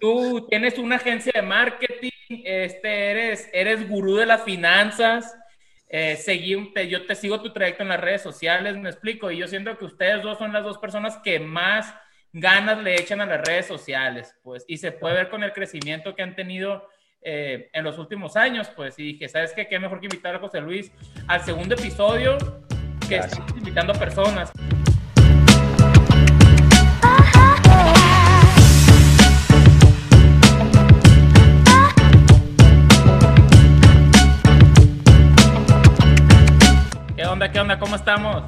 Tú tienes una agencia de marketing, este, eres, eres gurú de las finanzas. Eh, seguí, yo te sigo tu trayecto en las redes sociales, me explico, y yo siento que ustedes dos son las dos personas que más ganas le echan a las redes sociales, pues, y se puede ver con el crecimiento que han tenido eh, en los últimos años, pues, y dije, ¿sabes qué? Qué mejor que invitar a José Luis al segundo episodio que estamos invitando personas. Onda? ¿Qué onda? ¿Cómo estamos?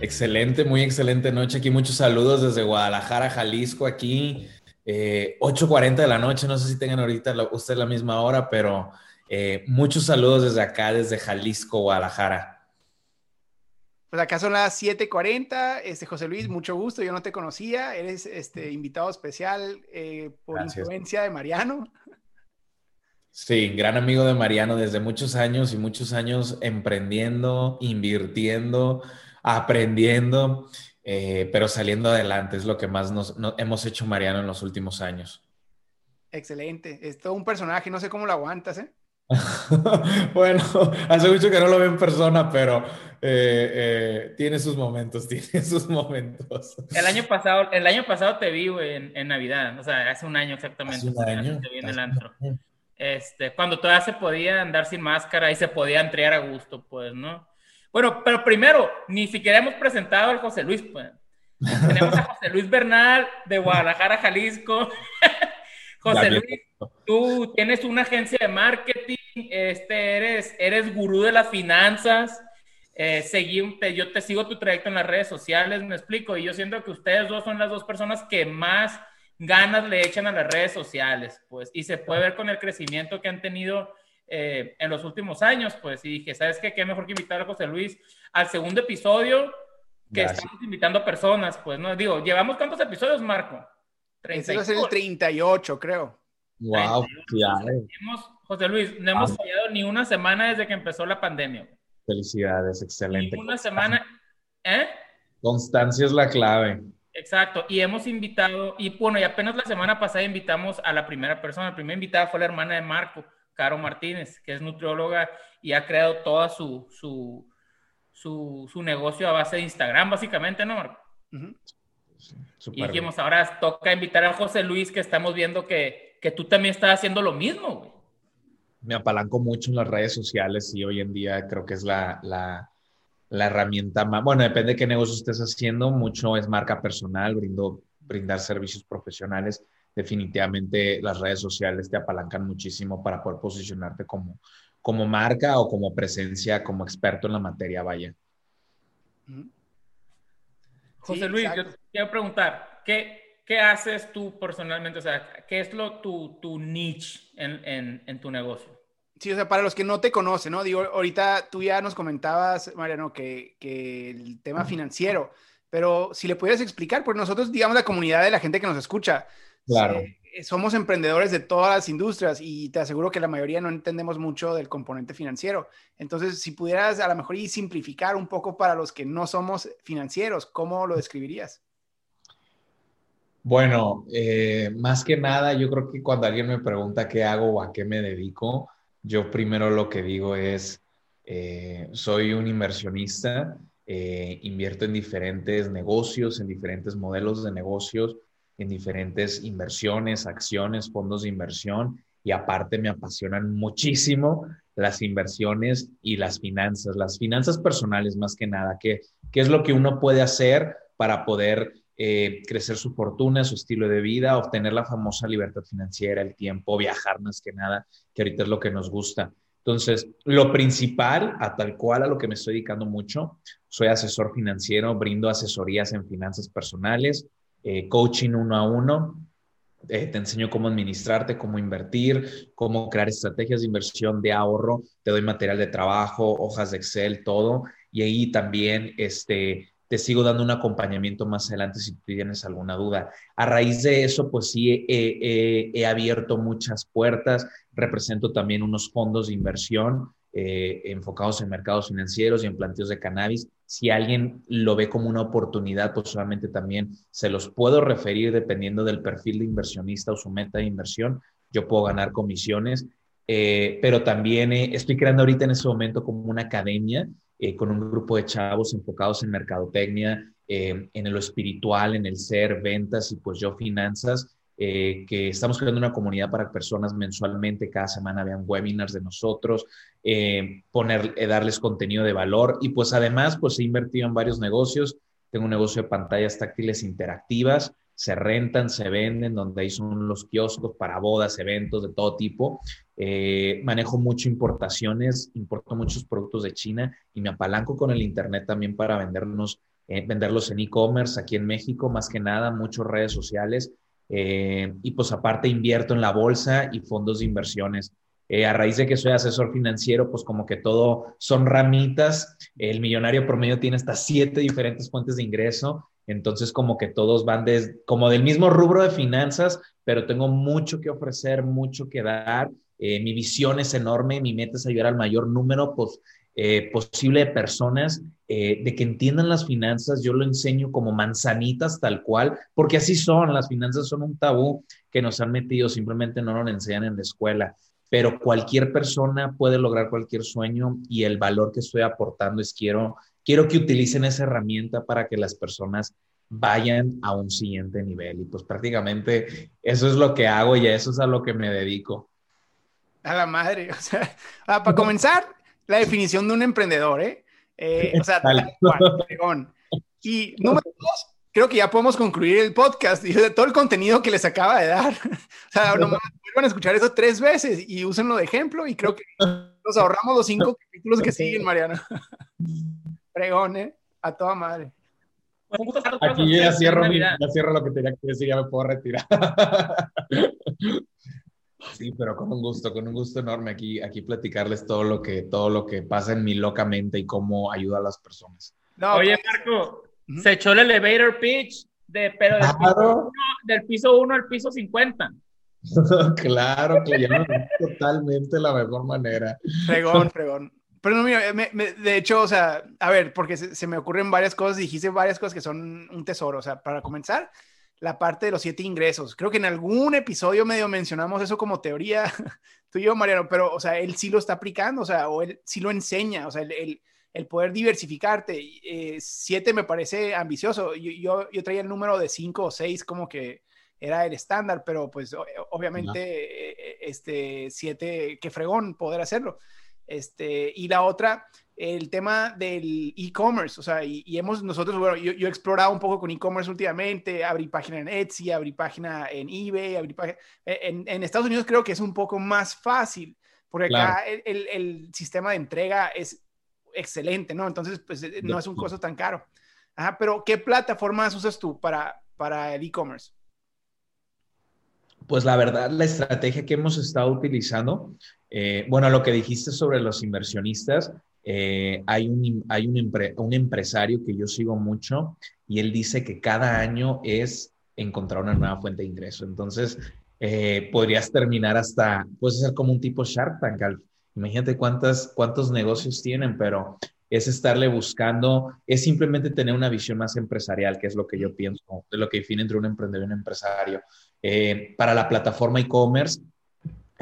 Excelente, muy excelente noche. Aquí muchos saludos desde Guadalajara, Jalisco, aquí. 8.40 eh, de la noche, no sé si tengan ahorita ustedes la misma hora, pero eh, muchos saludos desde acá, desde Jalisco, Guadalajara. Pues acá son las 7:40. Este, José Luis, mucho gusto. Yo no te conocía. Eres este, invitado especial eh, por influencia de Mariano. Sí, gran amigo de Mariano desde muchos años y muchos años emprendiendo, invirtiendo, aprendiendo. Eh, pero saliendo adelante es lo que más nos, hemos hecho Mariano en los últimos años. Excelente, es todo un personaje, no sé cómo lo aguantas, ¿eh? bueno, hace mucho que no lo veo en persona, pero eh, eh, tiene sus momentos, tiene sus momentos. El año pasado, el año pasado te vi, en, en, Navidad, o sea, hace un año exactamente. Hace un año. Te vi en el antro. Este, cuando todavía se podía andar sin máscara y se podía entregar a gusto, pues, ¿no? Bueno, pero primero, ni siquiera hemos presentado al José Luis, pues. Tenemos a José Luis Bernal de Guadalajara, Jalisco. José Luis, tú tienes una agencia de marketing, este, eres, eres gurú de las finanzas. Eh, yo te sigo tu trayecto en las redes sociales, me explico, y yo siento que ustedes dos son las dos personas que más ganas le echan a las redes sociales, pues, y se puede ver con el crecimiento que han tenido eh, en los últimos años, pues, y dije, ¿sabes qué? Qué mejor que invitar a José Luis al segundo episodio que estamos invitando a personas, pues, ¿no? Digo, ¿llevamos cuántos episodios, Marco? Este va a ser el 38, creo. Wow, ya. José Luis, no hemos fallado ni una semana desde que empezó la pandemia. Felicidades, excelente. Ni una semana, ¿eh? Constancia es la clave. Exacto, y hemos invitado, y bueno, y apenas la semana pasada invitamos a la primera persona, la primera invitada fue la hermana de Marco, Caro Martínez, que es nutrióloga y ha creado toda su, su, su, negocio a base de Instagram, básicamente, ¿no, Marco? y dijimos, ahora toca invitar a José Luis, que estamos viendo que, que tú también estás haciendo lo mismo, güey. Me apalanco mucho en las redes sociales y hoy en día creo que es la, la, la herramienta más, bueno, depende de qué negocio estés haciendo, mucho es marca personal, brindo, brindar servicios profesionales definitivamente las redes sociales te apalancan muchísimo para poder posicionarte como, como marca o como presencia, como experto en la materia, vaya. José Luis, yo te quiero preguntar, ¿qué, ¿qué, haces tú personalmente? O sea, ¿qué es lo, tu, tu niche en, en, en, tu negocio? Sí, o sea, para los que no te conocen, ¿no? Digo, ahorita tú ya nos comentabas, Mariano, que, que el tema financiero, pero si le pudieras explicar, pues nosotros, digamos, la comunidad de la gente que nos escucha, Claro. Eh, somos emprendedores de todas las industrias y te aseguro que la mayoría no entendemos mucho del componente financiero. Entonces, si pudieras a lo mejor y simplificar un poco para los que no somos financieros, ¿cómo lo describirías? Bueno, eh, más que nada, yo creo que cuando alguien me pregunta qué hago o a qué me dedico, yo primero lo que digo es, eh, soy un inversionista, invierto en diferentes negocios, en diferentes modelos de negocios, en diferentes inversiones, acciones, fondos de inversión y aparte me apasionan muchísimo las inversiones y las finanzas, las finanzas personales más que nada, qué, qué es lo que uno puede hacer para poder eh, crecer su fortuna, su estilo de vida, obtener la famosa libertad financiera, el tiempo, viajar más que nada, que ahorita es lo que nos gusta. Entonces, lo principal, a tal cual a lo que me estoy dedicando mucho, soy asesor financiero, brindo asesorías en finanzas personales, eh, coaching uno a uno. Eh, te enseño cómo administrarte, cómo invertir, cómo crear estrategias de inversión, de ahorro. Te doy material de trabajo, hojas de Excel, todo. Y ahí también este, te sigo dando un acompañamiento más adelante si tienes alguna duda. A raíz de eso, pues sí, he abierto muchas puertas. Represento también unos fondos de inversión eh, enfocados en mercados financieros y en planteos de cannabis. Si alguien lo ve como una oportunidad, pues solamente también se los puedo referir dependiendo del perfil de inversionista o su meta de inversión. Yo puedo ganar comisiones, eh, pero también estoy creando ahorita en ese momento como una academia con un grupo de chavos enfocados en mercadotecnia, en lo espiritual, en el ser, ventas y pues yo finanzas eh, que estamos creando una comunidad para personas mensualmente, cada semana vean webinars de nosotros, eh, poner, eh, darles contenido de valor. Y pues además pues he invertido en varios negocios, tengo un negocio de pantallas táctiles interactivas, se rentan, se venden, donde ahí son los kioscos para bodas, eventos de todo tipo. manejo mucho importaciones, importo muchos productos de China y me apalanco con el Internet también para vendernos, venderlos en e-commerce aquí en México, más que nada, muchas redes sociales eh, y pues aparte invierto en la bolsa y fondos de inversiones. Eh, a raíz de que soy asesor financiero, pues como que todo son ramitas. El millonario promedio tiene hasta siete diferentes fuentes de ingreso. Entonces como que todos van de, como del mismo rubro de finanzas, pero tengo mucho que ofrecer, mucho que dar. Eh, mi visión es enorme, mi meta es ayudar al mayor número pues, posible de personas eh, de que entiendan las finanzas, yo lo enseño como manzanitas tal cual, porque así son, las finanzas son un tabú que nos han metido, simplemente no nos enseñan en la escuela, pero cualquier persona puede lograr cualquier sueño y el valor que estoy aportando es quiero, quiero que utilicen esa herramienta para que las personas vayan a un siguiente nivel y pues prácticamente eso es lo que hago y eso es a lo que me dedico. A la madre, o sea, ah, para comenzar, la definición de un emprendedor, ¿eh? Eh, o sea, Y número dos, creo que ya podemos concluir el podcast y de todo el contenido que les acaba de dar. O sea, nomás vuelvan a escuchar eso tres veces y úsenlo de ejemplo y creo que nos ahorramos los cinco capítulos que siguen, Mariana. Pregón, ¿eh? A toda madre. Aquí ya cierro, ya cierro lo que tenía que decir, ya me puedo retirar. Sí, pero con un gusto, con un gusto enorme aquí, aquí platicarles todo lo que, todo lo que pasa en mi locamente y cómo ayuda a las personas. Oye, pues, Marco, se echó el elevator pitch, de, pero del, piso 1 al piso 50. claro, que totalmente la mejor manera. Fregón, fregón. Pero no, mira, de hecho, o sea, a ver, porque se, se, me ocurren varias cosas, dijiste varias cosas que son un tesoro. O sea, para comenzar, la parte de los siete ingresos. Creo que en algún episodio medio mencionamos eso como teoría, tú y yo, Mariano, pero, o sea, él sí lo está aplicando, o sea, o él sí lo enseña, o sea, el, el, poder diversificarte. Eh, siete me parece ambicioso. Yo, yo, traía el número de cinco o seis como que era el estándar, pero pues obviamente eh, eh, este siete, qué fregón poder hacerlo. Este, y la otra, el tema del e-commerce, o sea, y, hemos nosotros, bueno, yo, he explorado un poco con e-commerce últimamente, abrí página en Etsy, abrí página en eBay, abrí página, eh, en, en, Estados Unidos creo que es un poco más fácil, porque acá el, el, sistema de entrega es excelente, ¿no? Entonces, pues eh, no es un costo tan caro. Ajá, pero ¿qué plataformas usas tú para, para el e-commerce? Pues la verdad, la estrategia que hemos estado utilizando, eh, bueno, lo que dijiste sobre los inversionistas, eh, hay, un, hay un, un, empresario que yo sigo mucho y él dice que cada año es encontrar una nueva fuente de ingreso. Entonces, eh, podrías terminar hasta, puede ser como un tipo Shark Tank. Imagínate cuántas, cuántos negocios tienen, pero es estarle buscando, es simplemente tener una visión más empresarial, que es lo que yo pienso, de lo que define entre un emprendedor y un empresario. Eh, para la plataforma e-commerce,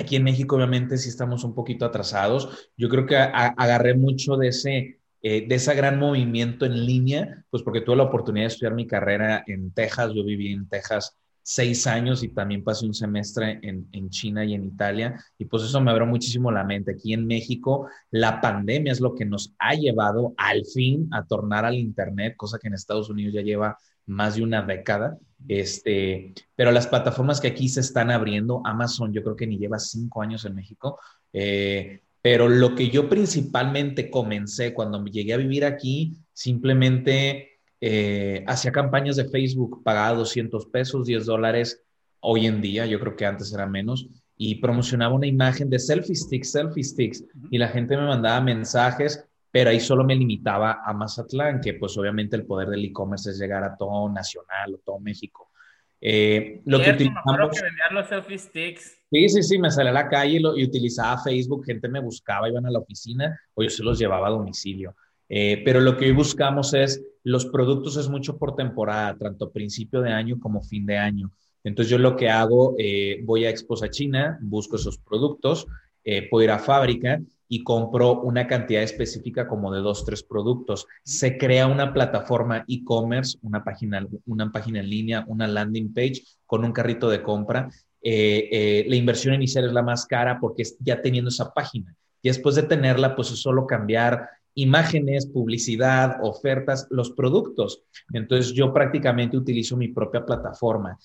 Aquí en México, obviamente, sí estamos un poquito atrasados. Yo creo que agarré mucho de ese, eh, de ese gran movimiento en línea, pues porque tuve la oportunidad de estudiar mi carrera en Texas. Yo viví en Texas seis años y también pasé un semestre en, en, China y en Italia. Y pues eso me abrió muchísimo la mente. Aquí en México, la pandemia es lo que nos ha llevado al fin a tornar al Internet, cosa que en Estados Unidos ya lleva más de una década. Este, pero las plataformas que aquí se están abriendo, Amazon yo creo que ni lleva cinco años en México, eh, pero lo que yo principalmente comencé cuando llegué a vivir aquí, simplemente eh, hacía campañas de Facebook, pagaba 200 pesos, 10 dólares hoy en día, yo creo que antes era menos, y promocionaba una imagen de selfie sticks, selfie sticks, y la gente me mandaba mensajes pero ahí solo me limitaba a Mazatlán, que pues obviamente el poder del e-commerce es llegar a todo nacional o todo México. Eh, lo que utilizamos... que vendían los selfie sticks. Sí, sí, sí, me salí a la calle y, y, utilizaba Facebook, gente me buscaba, iban a la oficina o yo se los llevaba a domicilio. Eh, pero lo que hoy buscamos es, los productos es mucho por temporada, tanto principio de año como fin de año. Entonces yo lo que hago, eh, voy a Exposa China, busco esos productos, eh, puedo ir a fábrica y compro una cantidad específica como de dos, tres productos. Se crea una plataforma e-commerce, una página, una página en línea, una landing page con un carrito de compra. la inversión inicial es la más cara porque es ya teniendo esa página. Y después de tenerla, pues es solo cambiar imágenes, publicidad, ofertas, los productos. Entonces yo prácticamente utilizo mi propia plataforma.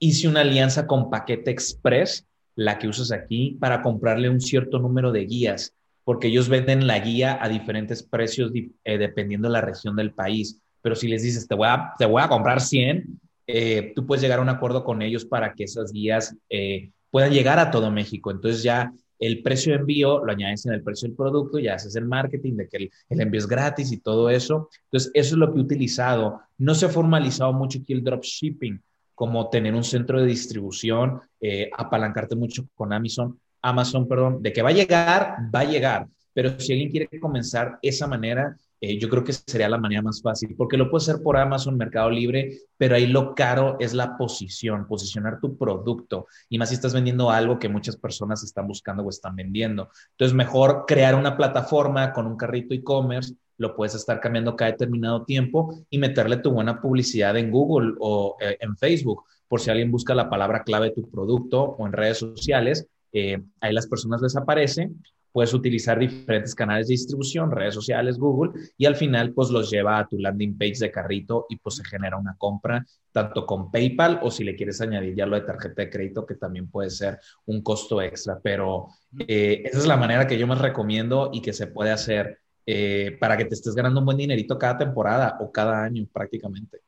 Hice una alianza con Paquete Express, la que usas aquí, para comprarle un cierto número de guías, porque ellos venden la guía a diferentes precios eh, dependiendo de la región del país. Pero si les dices, te voy a, te voy a comprar 100, eh, tú puedes llegar a un acuerdo con ellos para que esas guías eh, puedan llegar a todo México. Entonces ya el precio de envío lo añades en el precio del producto, ya haces el marketing de que el, envío es gratis y todo eso. Entonces, eso es lo que he utilizado. No se ha formalizado mucho aquí el dropshipping, como tener un centro de distribución, eh, apalancarte mucho con Amazon, Amazon, perdón, de que va a llegar, va a llegar. Pero si alguien quiere comenzar esa manera, eh, yo creo que sería la manera más fácil, porque lo puedes hacer por Amazon, Mercado Libre, pero ahí lo caro es la posición, posicionar tu producto, y más si estás vendiendo algo que muchas personas están buscando o están vendiendo. Entonces, mejor crear una plataforma con un carrito e-commerce, lo puedes estar cambiando cada determinado tiempo y meterle tu buena publicidad en Google o eh, en Facebook, por si alguien busca la palabra clave de tu producto o en redes sociales, eh, ahí las personas les aparecen puedes utilizar diferentes canales de distribución, redes sociales, Google, y al final pues los lleva a tu landing page de carrito y pues se genera una compra tanto con PayPal o si le quieres añadir ya lo de tarjeta de crédito que también puede ser un costo extra, pero eh, esa es la manera que yo más recomiendo y que se puede hacer eh, para que te estés ganando un buen dinerito cada temporada o cada año prácticamente.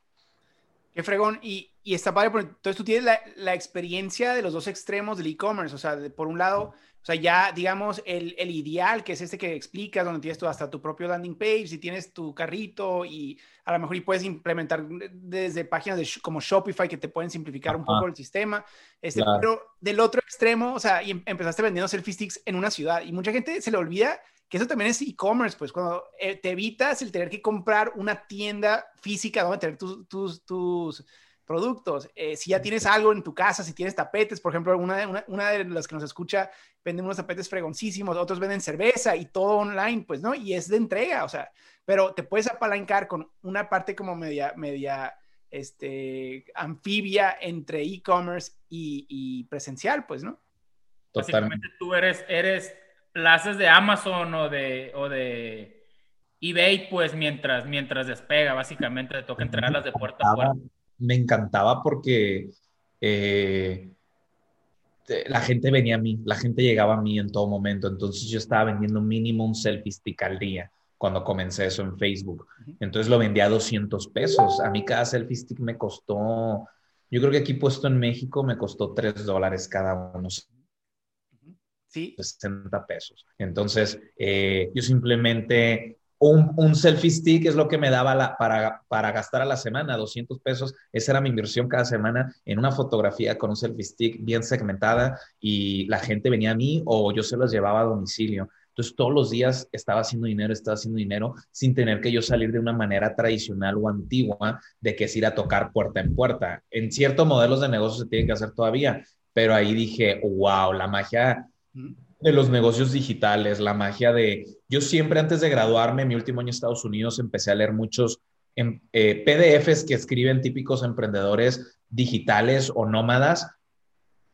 Qué fregón. Y, y está padre, entonces tú tienes la, la, experiencia de los dos extremos del e-commerce. O sea, por un lado, o sea, ya digamos el, el, ideal, que es este que explicas, donde tienes tú hasta tu propio landing page, y tienes tu carrito y a lo mejor y puedes implementar desde páginas de, como Shopify que te pueden simplificar un poco el sistema. Este, Pero del otro extremo, o sea, y em, empezaste vendiendo selfie sticks en una ciudad y mucha gente se le olvida que eso también es e-commerce, pues cuando eh, te evitas el tener que comprar una tienda física donde tener tus, tus, tus productos. Eh, si ya tienes algo en tu casa, si tienes tapetes, por ejemplo, una de, una, de las que nos escucha venden unos tapetes fregoncísimos, otros venden cerveza y todo online, pues, ¿no? Y es de entrega, o sea, pero te puedes apalancar con una parte como media, media, este, anfibia entre e-commerce y, y, presencial, pues, ¿no? Básicamente tú eres, eres plazas de Amazon o de, o de eBay, pues mientras, mientras despega, básicamente te toca entregarlas de puerta a puerta. Me encantaba porque eh, la gente venía a mí, la gente llegaba a mí en todo momento, entonces yo estaba vendiendo mínimo un selfie stick al día cuando comencé eso en Facebook. Entonces lo vendía a 200 pesos. A mí cada selfie stick me costó, yo creo que aquí puesto en México me costó 3 dólares cada uno. 60 pesos. Entonces, eh, yo simplemente un, un, selfie stick es lo que me daba para, para gastar a la semana, 200 pesos. Esa era mi inversión cada semana en una fotografía con un selfie stick bien segmentada y la gente venía a mí o yo se los llevaba a domicilio. Entonces todos los días estaba haciendo dinero, estaba haciendo dinero sin tener que yo salir de una manera tradicional o antigua de que es ir a tocar puerta en puerta. En ciertos modelos de negocio se tienen que hacer todavía, pero ahí dije, wow, la magia de los negocios digitales, la magia de... Yo siempre antes de graduarme, mi último año en Estados Unidos, empecé a leer muchos en, eh, PDFs que escriben típicos emprendedores digitales o nómadas,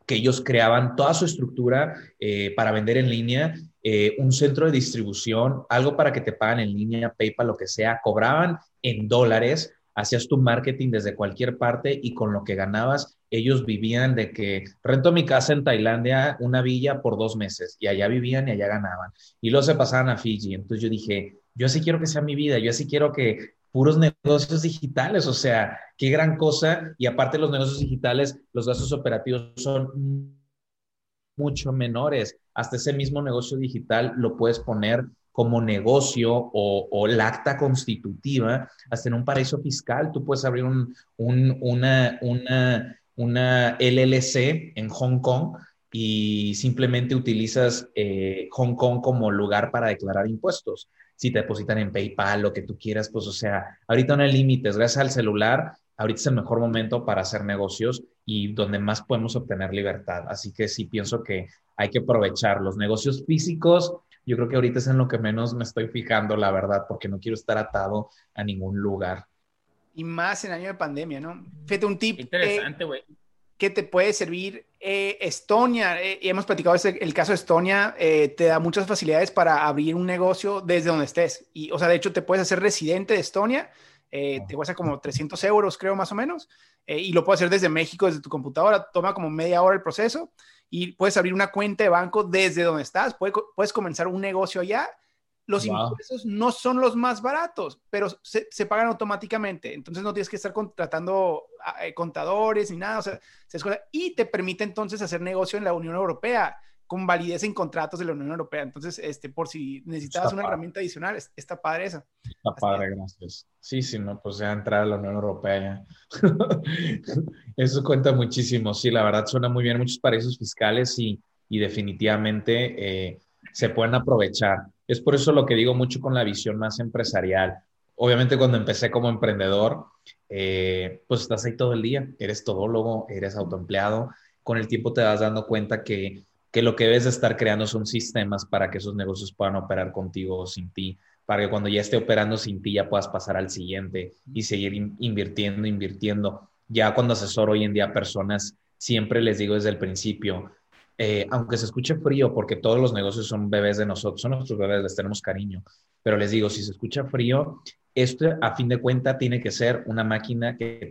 que ellos creaban toda su estructura eh, para vender en línea, eh, un centro de distribución, algo para que te paguen en línea, PayPal, lo que sea, cobraban en dólares, hacías tu marketing desde cualquier parte y con lo que ganabas ellos vivían de que rento mi casa en Tailandia, una villa por dos meses, y allá vivían y allá ganaban. Y luego se pasaban a Fiji. Entonces yo dije, yo así quiero que sea mi vida, yo así quiero que puros negocios digitales, o sea, qué gran cosa. Y aparte los negocios digitales, los gastos operativos son mucho menores. Hasta ese mismo negocio digital lo puedes poner como negocio o, o el acta constitutiva, hasta en un paraíso fiscal. Tú puedes abrir un, un, una, una una LLC en Hong Kong y simplemente utilizas eh, Hong Kong como lugar para declarar impuestos. Si te depositan en PayPal, lo que tú quieras, pues o sea, ahorita no hay límites. Gracias al celular, ahorita es el mejor momento para hacer negocios y donde más podemos obtener libertad. Así que sí pienso que hay que aprovechar los negocios físicos. Yo creo que ahorita es en lo que menos me estoy fijando, la verdad, porque no quiero estar atado a ningún lugar. Y más en año de pandemia, ¿no? Fíjate, un tip. Interesante, güey que te puede servir. Eh, Estonia, eh, y hemos platicado el caso de Estonia, eh, te da muchas facilidades para abrir un negocio desde donde estés. Y, o sea, de hecho, te puedes hacer residente de Estonia, te cuesta como 300 euros, creo, más o menos, y lo puedes hacer desde México, desde tu computadora, toma como media hora el proceso, y puedes abrir una cuenta de banco desde donde estás, puedes, puedes comenzar un negocio allá los impuestos no son los más baratos, pero se, pagan automáticamente. Entonces no tienes que estar contratando eh, contadores ni nada. O sea, y te permite entonces hacer negocio en la Unión Europea con validez en contratos de la Unión Europea. Entonces, este, por si necesitabas una herramienta adicional, está padre esa. Está padre, gracias. Sí, sí, no, pues ya entrar a la Unión Europea Eso cuenta muchísimo. Sí, la verdad suena muy bien muchos paraísos fiscales y, y definitivamente eh, se pueden aprovechar. Es por eso lo que digo mucho con la visión más empresarial. Obviamente cuando empecé como emprendedor, eh, pues estás ahí todo el día, eres todólogo, eres autoempleado, con el tiempo te vas dando cuenta que, que lo que debes de estar creando son sistemas para que esos negocios puedan operar contigo o sin ti, para que cuando ya esté operando sin ti ya puedas pasar al siguiente y seguir invirtiendo, invirtiendo. Ya cuando asesoro hoy en día a personas, siempre les digo desde el principio, eh, aunque se escuche frío, porque todos los negocios son bebés de nosotros, son nuestros bebés, les tenemos cariño, pero les digo, si se escucha frío, esto a fin de cuenta tiene que ser una máquina que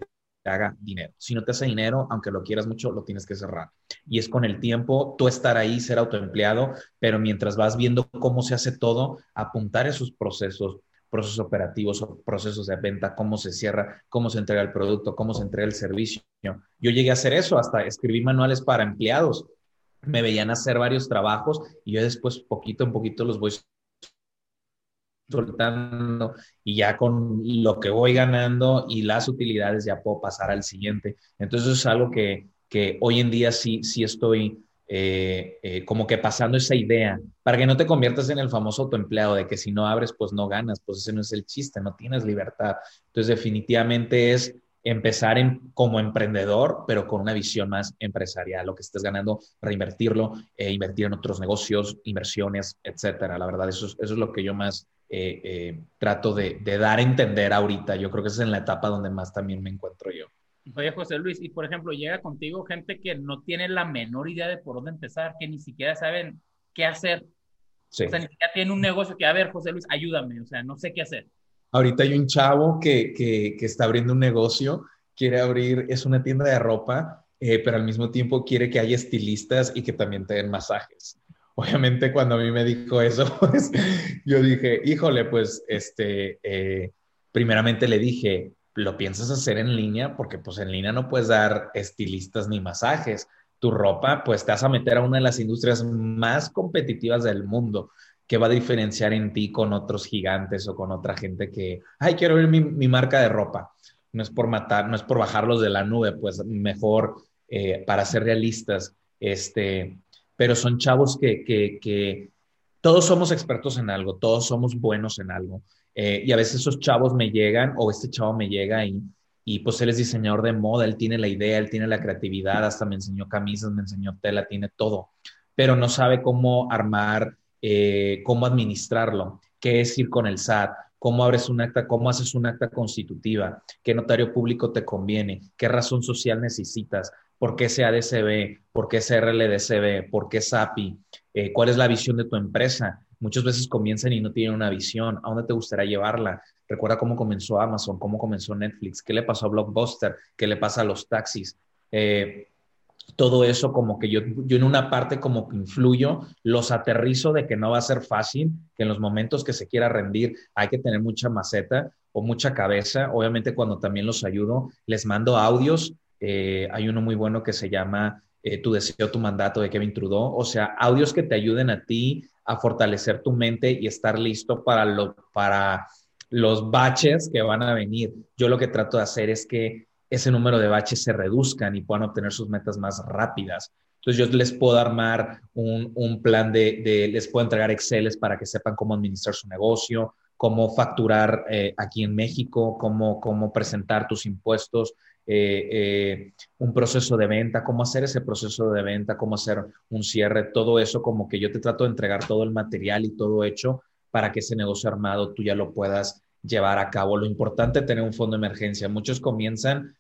haga dinero. Si no te hace dinero, aunque lo quieras mucho, lo tienes que cerrar. Y es con el tiempo, tú estar ahí, ser autoempleado, pero mientras vas viendo cómo se hace todo, apuntar esos procesos, procesos operativos o procesos de venta, cómo se cierra, cómo se entrega el producto, cómo se entrega el servicio. Yo llegué a hacer eso, hasta escribí manuales para empleados me veían hacer varios trabajos y yo después poquito en poquito los voy soltando y ya con lo que voy ganando y las utilidades ya puedo pasar al siguiente. Entonces es algo que, que hoy en día sí, sí estoy eh, eh, como que pasando esa idea para que no te conviertas en el famoso autoempleado de que si no abres pues no ganas, pues ese no es el chiste, no tienes libertad. Entonces definitivamente es empezar como emprendedor, pero con una visión más empresarial, lo que estés ganando, reinvertirlo, e invertir en otros negocios, inversiones, etcétera. La verdad, eso es, eso es lo que yo más eh, eh, trato de, dar a entender ahorita. Yo creo que esa es en la etapa donde más también me encuentro yo. Oye, José Luis, y por ejemplo, llega contigo gente que no tiene la menor idea de por dónde empezar, que ni siquiera saben qué hacer. O sea, ni siquiera tienen un negocio que, a ver, José Luis, ayúdame, o sea, no sé qué hacer. Ahorita hay un chavo que, que, está abriendo un negocio, quiere abrir, es una tienda de ropa, eh, pero al mismo tiempo quiere que haya estilistas y que también te den masajes. Obviamente cuando a mí me dijo eso, pues yo dije, híjole, pues este, eh, primeramente le dije, ¿lo piensas hacer en línea? Porque pues en línea no puedes dar estilistas ni masajes. Tu ropa, pues te vas a meter a una de las industrias más competitivas del mundo que va a diferenciar en ti con otros gigantes o con otra gente que, ay, quiero ver mi, marca de ropa. No es por matar, no es por bajarlos de la nube, pues mejor eh, para ser realistas. Este, pero son chavos que, que, todos somos expertos en algo, todos somos buenos en algo. Eh, y a veces esos chavos me llegan o este chavo me llega y, y pues él es diseñador de moda, él tiene la idea, él tiene la creatividad, hasta me enseñó camisas, me enseñó tela, tiene todo, pero no sabe cómo armar eh, cómo administrarlo, qué es ir con el SAT, cómo abres un acta, cómo haces un acta constitutiva, qué notario público te conviene, qué razón social necesitas, por qué ADCB, por qué RLDCB, por qué SAPI, eh, cuál es la visión de tu empresa. Muchas veces comienzan y no tienen una visión. ¿A dónde te gustaría llevarla? Recuerda cómo comenzó Amazon, cómo comenzó Netflix, qué le pasó a Blockbuster, qué le pasa a los taxis. Eh, todo eso como que yo, yo en una parte como que influyo, los aterrizo de que no va a ser fácil, que en los momentos que se quiera rendir hay que tener mucha maceta o mucha cabeza. Obviamente cuando también los ayudo, les mando audios. Eh, hay uno muy bueno que se llama eh, Tu deseo, tu mandato de Kevin Trudeau. O sea, audios que te ayuden a ti a fortalecer tu mente y estar listo para, lo, para los baches que van a venir. Yo lo que trato de hacer es que ese número de baches se reduzcan y puedan obtener sus metas más rápidas. Entonces yo les puedo armar un, un plan de, les puedo entregar Exceles para que sepan cómo administrar su negocio, cómo facturar eh, aquí en México, cómo, cómo presentar tus impuestos, eh, eh, un proceso de venta, cómo hacer ese proceso de venta, cómo hacer un cierre, todo eso como que yo te trato de entregar todo el material y todo hecho para que ese negocio armado tú ya lo puedas llevar a cabo. Lo importante es tener un fondo de emergencia. Muchos comienzan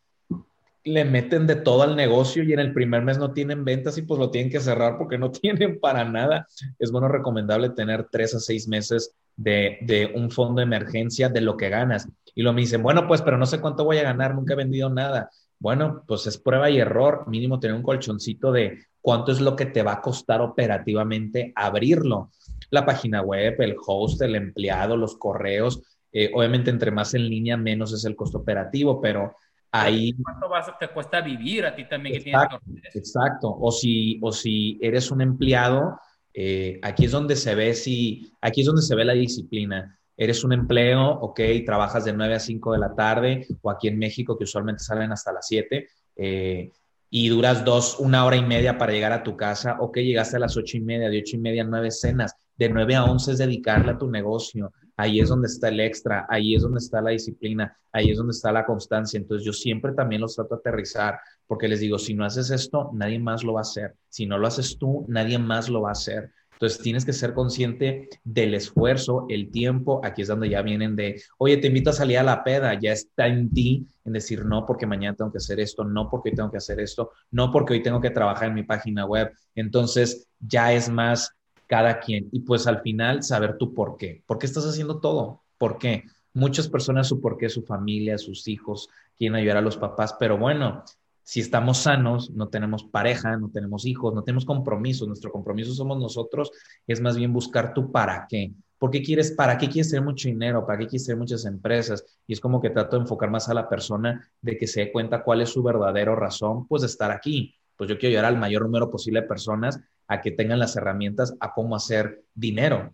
le meten de todo al negocio y en el primer mes no tienen ventas y pues lo tienen que cerrar porque no tienen para nada. Es bueno, recomendable tener tres a seis meses de, un fondo de emergencia de lo que ganas. Y lo me dicen, bueno, pues, pero no sé cuánto voy a ganar, nunca he vendido nada. Bueno, pues es prueba y error, mínimo tener un colchoncito de cuánto es lo que te va a costar operativamente abrirlo. La página web, el host, el empleado, los correos. Eh, obviamente, entre más en línea, menos es el costo operativo, pero ahí... ¿Cuánto vas, te cuesta vivir a ti también? Exacto, que exacto. O si, o si eres un empleado, eh, aquí es donde se ve si, aquí es donde se ve la disciplina. Eres un empleo, ok, trabajas de 9 a 5 de la tarde, o aquí en México, que usualmente salen hasta las 7, eh, y duras dos, una hora y media para llegar a tu casa, ok, llegaste a las ocho y media, de ocho y media a nueve cenas, de 9 a 11 es dedicarle a tu negocio, ahí es donde está el extra, ahí es donde está la disciplina, ahí es donde está la constancia. Entonces yo siempre también los trato de aterrizar porque les digo, si no haces esto, nadie más lo va a hacer. Si no lo haces tú, nadie más lo va a hacer. Entonces tienes que ser consciente del esfuerzo, el tiempo. Aquí es donde ya vienen de, oye, te invito a salir a la peda. Ya está en ti en decir no porque mañana tengo que hacer esto, no porque hoy tengo que hacer esto, no porque hoy tengo que trabajar en mi página web. Entonces ya es más cada quien. Y pues al final saber tu por qué. ¿Por qué estás haciendo todo? ¿Por qué? Muchas personas su por qué, su familia, sus hijos, quieren ayudar a los papás, pero bueno, si estamos sanos, no tenemos pareja, no tenemos hijos, no tenemos compromisos, nuestro compromiso somos nosotros, es más bien buscar tu para qué. ¿Por qué quieres, para qué quieres tener mucho dinero? ¿Para qué quieres tener muchas empresas? Y es como que trato de enfocar más a la persona de que se dé cuenta cuál es su verdadero razón, pues de estar aquí. Pues yo quiero ayudar al mayor número posible de personas a que tengan las herramientas a cómo hacer dinero.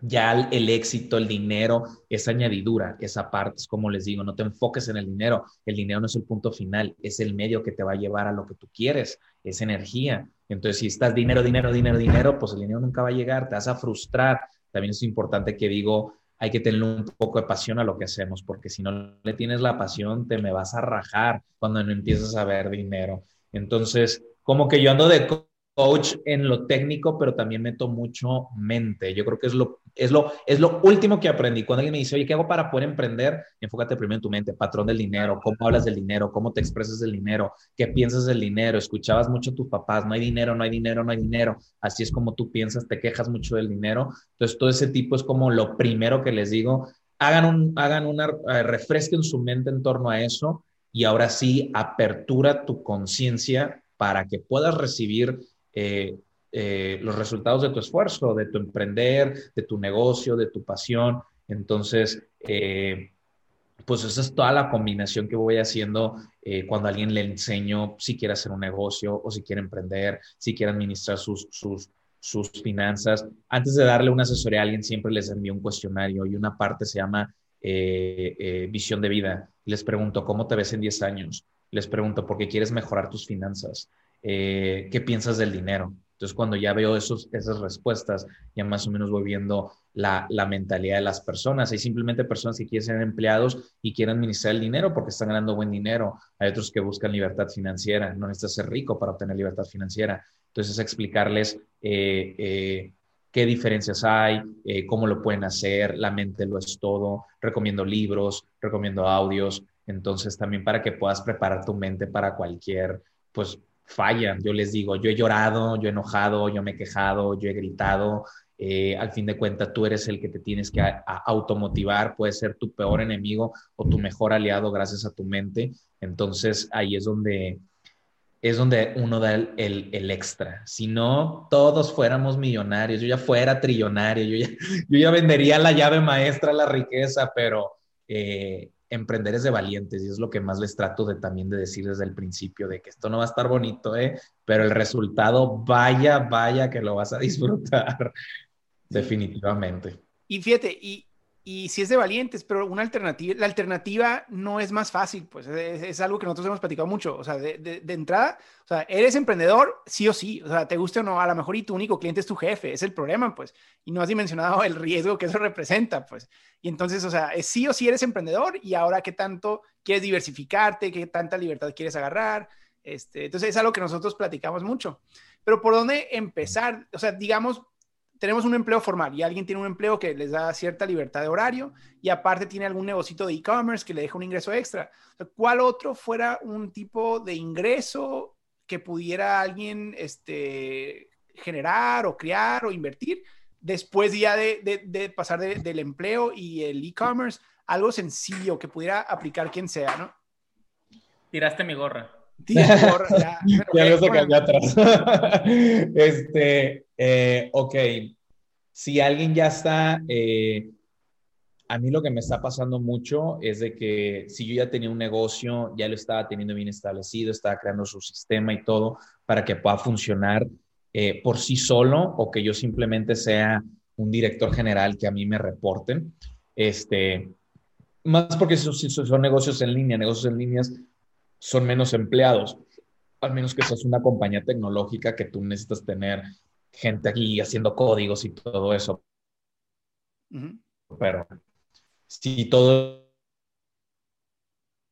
Ya el, éxito, el dinero, esa añadidura, esa parte, es como les digo, no te enfoques en el dinero. El dinero no es el punto final, es el medio que te va a llevar a lo que tú quieres, es energía. Entonces, si estás dinero, dinero, dinero, dinero, pues el dinero nunca va a llegar, te vas a frustrar. También es importante que digo, hay que tener un poco de pasión a lo que hacemos, porque si no le tienes la pasión, te me vas a rajar cuando no empiezas a ver dinero. Entonces, como que yo ando de coach en lo técnico, pero también meto mucho mente. Yo creo que es lo, es lo, es lo último que aprendí. Cuando alguien me dice, oye, ¿qué hago para poder emprender? Enfócate primero en tu mente, patrón del dinero, cómo hablas del dinero, cómo te expresas del dinero, qué piensas del dinero. Escuchabas mucho a tus papás, no hay dinero, no hay dinero, no hay dinero. Así es como tú piensas, te quejas mucho del dinero. Entonces, todo ese tipo es como lo primero que les digo. Hagan, un, hagan una, eh, refresquen su mente en torno a eso y ahora sí, apertura tu conciencia para que puedas recibir eh, eh, los resultados de tu esfuerzo, de tu emprender, de tu negocio, de tu pasión. Entonces, eh, pues esa es toda la combinación que voy haciendo cuando a alguien le enseño si quiere hacer un negocio o si quiere emprender, si quiere administrar sus, sus, sus finanzas. Antes de darle una asesoría a alguien, siempre les envío un cuestionario y una parte se llama visión de vida. Les pregunto, ¿cómo te ves en 10 años? Les pregunto, ¿por qué quieres mejorar tus finanzas? Eh, qué piensas del dinero. Entonces, cuando ya veo esos, esas respuestas, ya más o menos voy viendo la, la, mentalidad de las personas. Hay simplemente personas que quieren ser empleados y quieren administrar el dinero porque están ganando buen dinero. Hay otros que buscan libertad financiera. No necesitas ser rico para obtener libertad financiera. Entonces, explicarles eh, eh, qué diferencias hay, cómo lo pueden hacer. La mente lo es todo. Recomiendo libros, recomiendo audios. Entonces, también para que puedas preparar tu mente para cualquier, pues, fallan. Yo les digo, yo he llorado, yo he enojado, yo me he quejado, yo he gritado. Eh, al fin de cuentas, tú eres el que te tienes que automotivar, puede ser tu peor enemigo o tu mejor aliado gracias a tu mente. Entonces, ahí es donde, es donde uno da el, el, extra. Si no, todos fuéramos millonarios, yo ya fuera trillonario, yo ya, yo ya vendería la llave maestra la riqueza, pero eh, emprender es de valientes y es lo que más les trato de también de decir desde el principio, de que esto no va a estar bonito, ¿eh? pero el resultado, vaya, vaya que lo vas a disfrutar, definitivamente. Y fíjate, y y sí es de valientes, pero una alternativa, la alternativa no es más fácil, pues es, algo que nosotros hemos platicado mucho, o sea, de, de, entrada, o sea, eres emprendedor, sí o sí, o sea, te guste o no, a lo mejor y tu único cliente es tu jefe, es el problema, pues, y no has dimensionado el riesgo que eso representa, pues, y entonces, o sea, es sí o sí eres emprendedor y ahora qué tanto quieres diversificarte, qué tanta libertad quieres agarrar, este, entonces es algo que nosotros platicamos mucho, pero ¿por dónde empezar? O sea, digamos, tenemos un empleo formal y alguien tiene un empleo que les da cierta libertad de horario y aparte tiene algún negocito de e-commerce que le deja un ingreso extra. ¿Cuál otro fuera un tipo de ingreso que pudiera alguien este, generar o crear o invertir después ya de, pasar del empleo y el e-commerce? Algo sencillo que pudiera aplicar quien sea, ¿no? Tiraste mi gorra. Tiraste mi gorra, ya. ya se atrás. este, eh, ok, si alguien ya está, eh, a mí lo que me está pasando mucho es de que si yo ya tenía un negocio, ya lo estaba teniendo bien establecido, estaba creando su sistema y todo para que pueda funcionar eh, por sí solo o que yo simplemente sea un director general que a mí me reporten. Este, más porque son, son negocios en línea, negocios en líneas son menos empleados, al menos que seas una compañía tecnológica que tú necesitas tener gente aquí haciendo códigos y todo eso. Pero si todo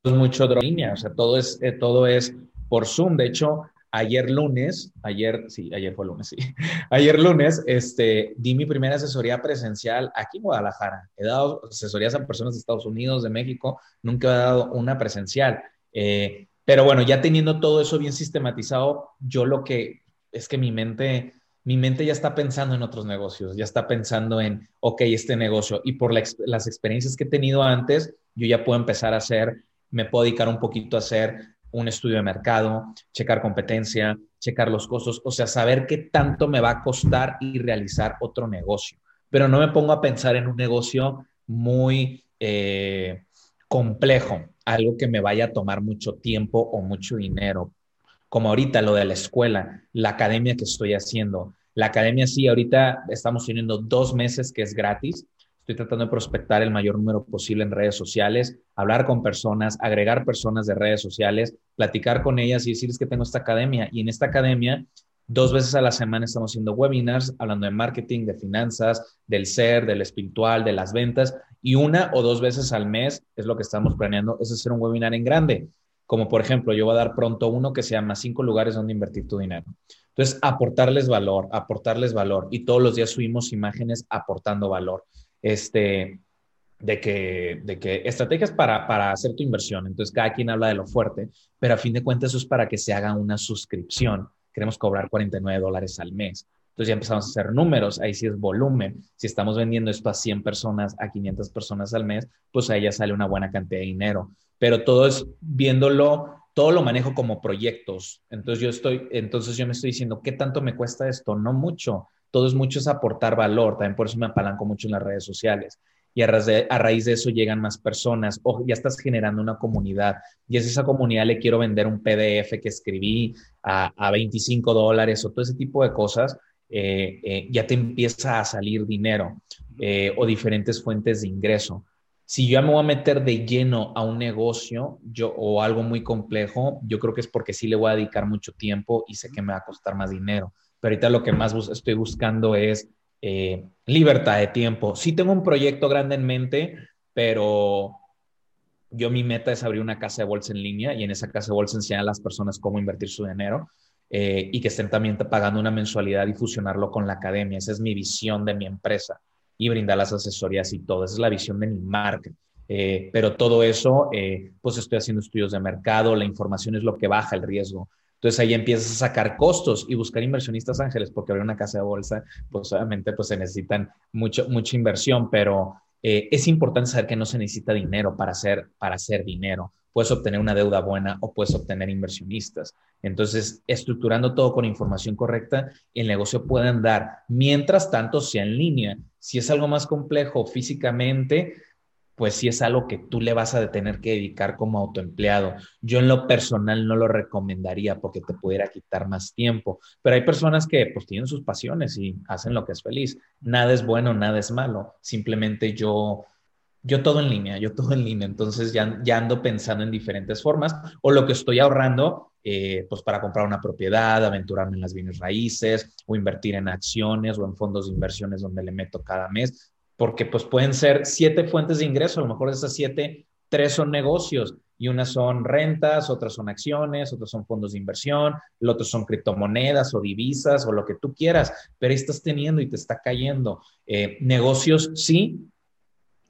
es mucho de línea, o sea, todo es, eh, todo es por Zoom. De hecho, ayer lunes, ayer, sí, ayer fue lunes, sí. Ayer lunes, este, di mi primera asesoría presencial aquí en Guadalajara. He dado asesorías a personas de Estados Unidos, de México, nunca he dado una presencial. Eh, pero bueno, ya teniendo todo eso bien sistematizado, yo lo que es que mi mente mi mente ya está pensando en otros negocios, ya está pensando en, ok, este negocio. Y por las experiencias que he tenido antes, yo ya puedo empezar a hacer, me puedo dedicar un poquito a hacer un estudio de mercado, checar competencia, checar los costos, o sea, saber qué tanto me va a costar y realizar otro negocio. Pero no me pongo a pensar en un negocio muy eh, complejo, algo que me vaya a tomar mucho tiempo o mucho dinero, como ahorita lo de la escuela, la academia que estoy haciendo. La academia sí, ahorita estamos teniendo dos meses que es gratis. Estoy tratando de prospectar el mayor número posible en redes sociales, hablar con personas, agregar personas de redes sociales, platicar con ellas y decirles que tengo esta academia. Y en esta academia, dos veces a la semana estamos haciendo webinars hablando de marketing, de finanzas, del ser, del espiritual, de las ventas. Y una o dos veces al mes es lo que estamos planeando, es hacer un webinar en grande como por ejemplo, yo voy a dar pronto uno que se llama cinco lugares donde invertir tu dinero. Entonces, aportarles valor, aportarles valor. Y todos los días subimos imágenes aportando valor. Este, de que, de que estrategias para, para hacer tu inversión. Entonces, cada quien habla de lo fuerte, pero a fin de cuentas eso es para que se haga una suscripción. Queremos cobrar 49 dólares al mes. Entonces ya empezamos a hacer números, ahí sí es volumen. Si estamos vendiendo esto a 100 personas, a 500 personas al mes, pues ahí ya sale una buena cantidad de dinero pero todo es viéndolo, todo lo manejo como proyectos. Entonces yo estoy, entonces yo me estoy diciendo, ¿qué tanto me cuesta esto? No mucho. Todo es mucho es aportar valor. También por eso me apalanco mucho en las redes sociales. Y a, raíz de, eso llegan más personas. O ya estás generando una comunidad. Y es esa comunidad le quiero vender un PDF que escribí a, a 25 dólares o todo ese tipo de cosas. Eh, eh, ya te empieza a salir dinero eh, o diferentes fuentes de ingreso si yo me voy a meter de lleno a un negocio yo, o algo muy complejo, yo creo que es porque sí le voy a dedicar mucho tiempo y sé que me va a costar más dinero. Pero ahorita lo que más estoy buscando es libertad de tiempo. Sí tengo un proyecto grande en mente, pero yo mi meta es abrir una casa de bolsa en línea y en esa casa de bolsa enseñar a las personas cómo invertir su dinero. Eh, y que estén también pagando una mensualidad y fusionarlo con la academia. Esa es mi visión de mi empresa y brindar las asesorías y todo. Esa es la visión de mi marca. Eh, pero todo eso, eh, pues estoy haciendo estudios de mercado, la información es lo que baja el riesgo. Entonces ahí empiezas a sacar costos y buscar inversionistas ángeles, porque abrir una casa de bolsa, pues obviamente pues se necesitan mucho, mucha inversión, pero es importante saber que no se necesita dinero para hacer, para hacer dinero. Puedes obtener una deuda buena o puedes obtener inversionistas. Entonces, estructurando todo con información correcta, el negocio puede andar. Mientras tanto, sea en línea. Si es algo más complejo físicamente, pues sí es algo que tú le vas a tener que dedicar como autoempleado. Yo en lo personal no lo recomendaría porque te pudiera quitar más tiempo, pero hay personas que pues tienen sus pasiones y hacen lo que es feliz. Nada es bueno, nada es malo. Simplemente yo Yo todo en línea, yo todo en línea, entonces ya, ya ando pensando en diferentes formas o lo que estoy ahorrando, eh, pues para comprar una propiedad, aventurarme en las bienes raíces o invertir en acciones o en fondos de inversiones donde le meto cada mes, porque pues pueden ser siete fuentes de ingreso, a lo mejor de esas siete, tres son negocios y unas son rentas, otras son acciones, otras son fondos de inversión, los otros son criptomonedas o divisas o lo que tú quieras, pero estás teniendo y te está cayendo. Eh, negocios sí,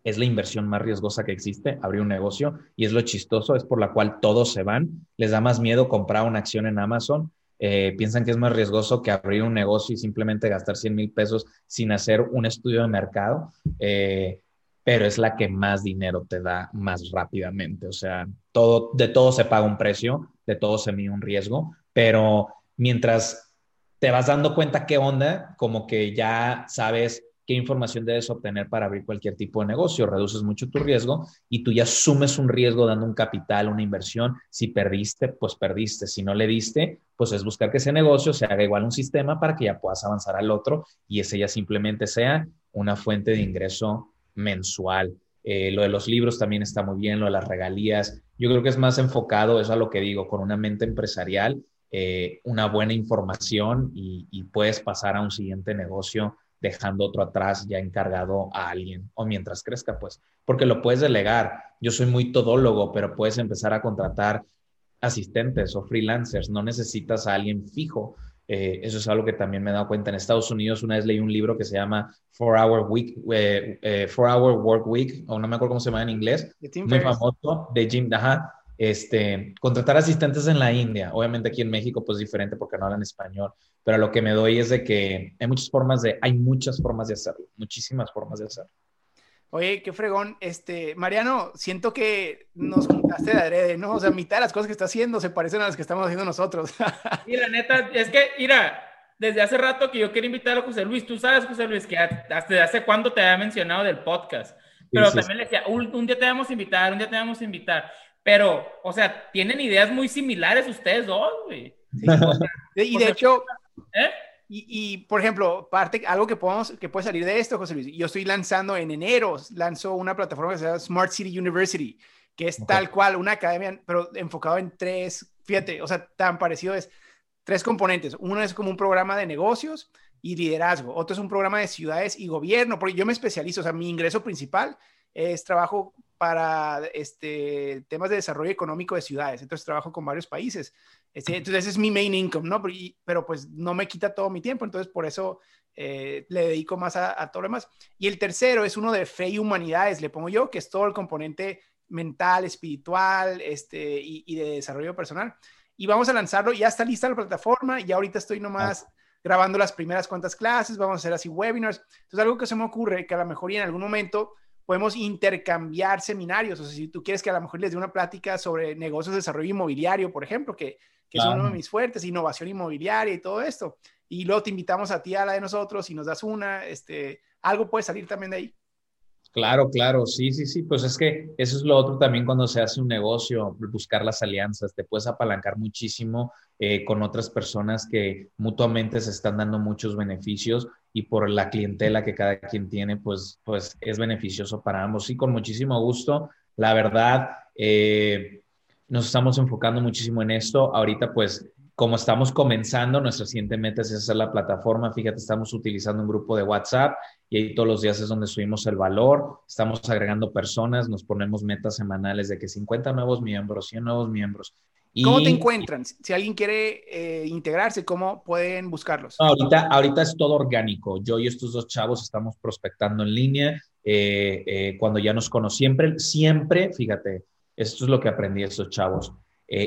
es la inversión más riesgosa que existe, abrir un negocio, y es lo chistoso, es por la cual todos se van. Les da más miedo comprar una acción en Amazon. Eh, piensan que es más riesgoso que abrir un negocio y simplemente gastar 100 mil pesos sin hacer un estudio de mercado, eh, pero es la que más dinero te da más rápidamente. O sea, todo, de todo se paga un precio, de todo se mide un riesgo, pero mientras te vas dando cuenta qué onda, como que ya sabes qué información debes obtener para abrir cualquier tipo de negocio. Reduces mucho tu riesgo y tú ya asumes un riesgo dando un capital, una inversión. Si perdiste, pues perdiste. Si no le diste, pues es buscar que ese negocio se haga igual un sistema para que ya puedas avanzar al otro y ese ya simplemente sea una fuente de ingreso mensual. Eh, lo de los libros también está muy bien, lo de las regalías. Yo creo que es más enfocado, eso a lo que digo, con una mente empresarial, eh, una buena información y, y puedes pasar a un siguiente negocio dejando otro atrás ya encargado a alguien o mientras crezca, pues, porque lo puedes delegar. Yo soy muy todólogo, pero puedes empezar a contratar asistentes o freelancers, no necesitas a alguien fijo. Eh, eso es algo que también me he dado cuenta. En Estados Unidos una vez leí un libro que se llama Four Hour, Week, eh, eh, Four Hour Work Week, o no me acuerdo cómo se llama en inglés, muy famoso, de Jim Daha. Este, contratar asistentes en la India, obviamente aquí en México pues diferente porque no hablan español, pero lo que me doy es de que hay muchas formas de, hay muchas formas de hacerlo, muchísimas formas de hacerlo. Oye, qué fregón. Este, Mariano, siento que nos juntaste de adrede, ¿no? O sea, mitad de las cosas que está haciendo se parecen a las que estamos haciendo nosotros. y la neta, es que, mira, desde hace rato que yo quiero invitar a José Luis, tú sabes, José Luis, que hasta hace cuándo te había mencionado del podcast, pero también le decía, un, día te vamos a invitar, un día te vamos a invitar, pero, o sea, tienen ideas muy similares ustedes dos, güey. y de hecho, ¿Eh? Y, por ejemplo, parte, algo que, podemos, que puede salir de esto, José Luis, yo estoy lanzando en enero, lanzo una plataforma que se llama Smart City University, que es tal cual una academia, pero enfocado en tres, fíjate, o sea, tan parecido es tres componentes. Uno es como un programa de negocios y liderazgo, otro es un programa de ciudades y gobierno, porque yo me especializo, o sea, mi ingreso principal es trabajo para este, temas de desarrollo económico de ciudades. Entonces trabajo con varios países. Este, entonces ese es mi main income, ¿no? Pero, pues no me quita todo mi tiempo. Entonces por eso eh, le dedico más a, todo lo demás. Y el tercero es uno de fe y humanidades, le pongo yo, que es todo el componente mental, espiritual este, y, de desarrollo personal. Y vamos a lanzarlo. Ya está lista la plataforma. Y ahorita estoy nomás grabando las primeras cuantas clases. Vamos a hacer así webinars. Entonces algo que se me ocurre que a lo mejor y en algún momento podemos intercambiar seminarios. O sea, si tú quieres que a lo mejor les dé una plática sobre negocios de desarrollo inmobiliario, por ejemplo, que, que son uno de mis fuertes, innovación inmobiliaria y todo esto. Y luego te invitamos a ti a la de nosotros y nos das una, este, algo puede salir también de ahí. Claro, claro, sí, sí, sí, pues es que eso es lo otro también cuando se hace un negocio, buscar las alianzas, te puedes apalancar muchísimo eh, con otras personas que mutuamente se están dando muchos beneficios y por la clientela que cada quien tiene, pues, pues es beneficioso para ambos. Sí, con muchísimo gusto. La verdad, eh, nos estamos enfocando muchísimo en esto. Ahorita, pues, como estamos comenzando, nuestra siguiente meta es hacer la plataforma. Fíjate, estamos utilizando un grupo de WhatsApp y ahí todos los días es donde subimos el valor. Estamos agregando personas, nos ponemos metas semanales de que 50 nuevos miembros, 100 nuevos miembros. ¿Cómo te encuentran? Si alguien quiere eh, integrarse, ¿cómo pueden buscarlos? ahorita, ahorita es todo orgánico. Yo y estos dos chavos estamos prospectando en línea. Eh, eh, cuando ya nos conocen, siempre, siempre, fíjate, esto es lo que aprendí de estos chavos.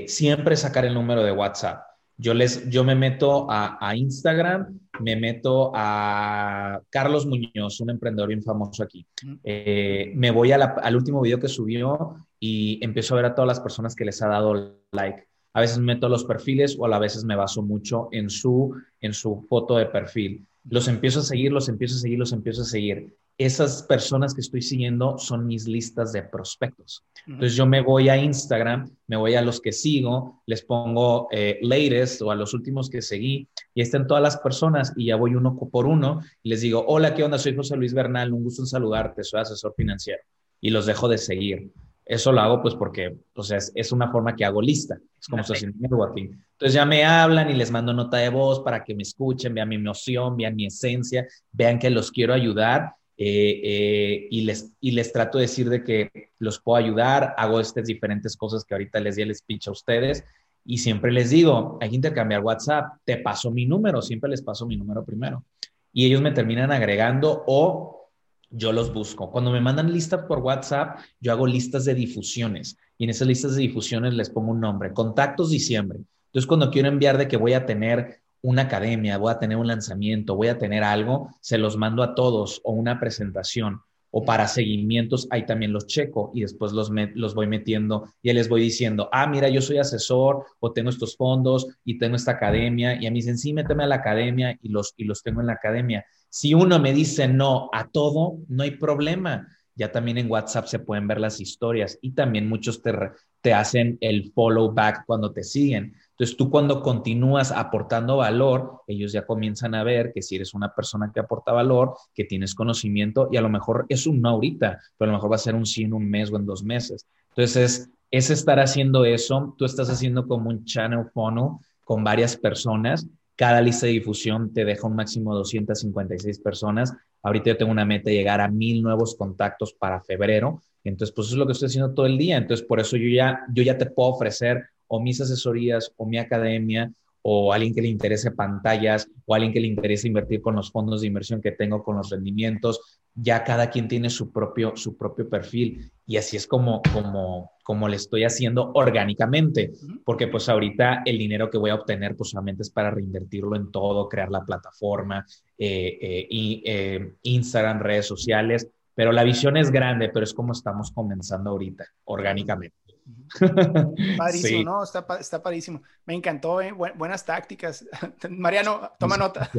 siempre sacar el número de WhatsApp. Yo, les, yo me meto a, a Instagram, me meto a Carlos Muñoz, un emprendedor bien famoso aquí. me voy al último video que subió y empiezo a ver a todas las personas que les ha dado like. A veces meto los perfiles o a veces me baso mucho en su, en su foto de perfil. Los empiezo a seguir, los empiezo a seguir, los empiezo a seguir. Esas personas que estoy siguiendo son mis listas de prospectos. Entonces yo me voy a Instagram, me voy a los que sigo, les pongo eh, latest o a los últimos que seguí y están todas las personas y ya voy uno por uno y les digo, hola, ¿qué onda? Soy José Luis Bernal, un gusto en saludarte, soy asesor financiero y los dejo de seguir. Eso lo hago pues porque, o sea, es, una forma que hago lista, es como social networking. Entonces ya me hablan y les mando nota de voz para que me escuchen, vean mi emoción, vean mi esencia, vean que los quiero ayudar eh, eh, y, les, y les trato de decir de que los puedo ayudar, hago estas diferentes cosas que ahorita les di el speech a ustedes y siempre les digo, hay que intercambiar WhatsApp, te paso mi número, siempre les paso mi número primero. Y ellos me terminan agregando o yo los busco. Cuando me mandan listas por WhatsApp, yo hago listas de difusiones y en esas listas de difusiones les pongo un nombre, contactos diciembre. Entonces, cuando quiero enviar de que voy a tener una academia, voy a tener un lanzamiento, voy a tener algo, se los mando a todos o una presentación o para seguimientos, ahí también los checo y después los, los voy metiendo y les voy diciendo, ah, mira, yo soy asesor o tengo estos fondos y tengo esta academia y a mí dicen, sí, méteme a la academia y los, y los tengo en la academia. Si uno me dice no a todo, no hay problema. Ya también en WhatsApp se pueden ver las historias y también muchos te, hacen el follow back cuando te siguen. Entonces tú cuando continúas aportando valor, ellos ya comienzan a ver que si eres una persona que aporta valor, que tienes conocimiento y a lo mejor es un no ahorita, pero a lo mejor va a ser un sí en un mes o en dos meses. Entonces es, estar haciendo eso, tú estás haciendo como un channel funnel con varias personas cada lista de difusión te deja un máximo de 256 personas. Ahorita yo tengo una meta de llegar a mil nuevos contactos para febrero. Entonces, pues eso es lo que estoy haciendo todo el día. Entonces, por eso yo ya, yo ya te puedo ofrecer o mis asesorías o mi academia o alguien que le interese pantallas o alguien que le interese invertir con los fondos de inversión que tengo, con los rendimientos. Ya cada quien tiene su propio, su propio perfil y así es como, como, como le estoy haciendo orgánicamente, porque pues ahorita el dinero que voy a obtener pues solamente es para reinvertirlo en todo, crear la plataforma, eh, eh, y, eh, Instagram, redes sociales, pero la visión es grande, pero es como estamos comenzando ahorita, orgánicamente. Padrísimo, ¿no? Está, está padrísimo. Me encantó, ¿eh? buenas tácticas. Mariano, toma nota.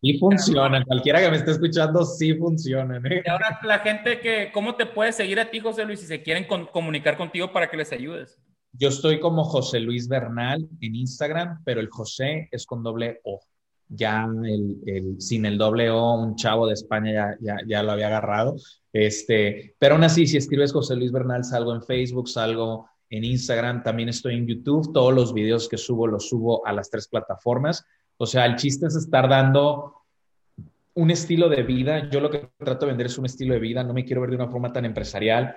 Y funciona, cualquiera que me esté escuchando, sí funciona. ¿eh? Y ahora la gente que, ¿cómo te puede seguir a ti, José Luis, si se quieren comunicar contigo para que les ayudes? Yo estoy como José Luis Bernal en Instagram, pero el José es con doble O. Ya sin el doble O, un chavo de España ya, ya, ya lo había agarrado. Este, pero aún así, si escribes José Luis Bernal, salgo en Facebook, salgo en Instagram, también estoy en YouTube. Todos los videos que subo los subo a las tres plataformas. O sea, el chiste es estar dando un estilo de vida. Yo lo que trato de vender es un estilo de vida. No me quiero ver de una forma tan empresarial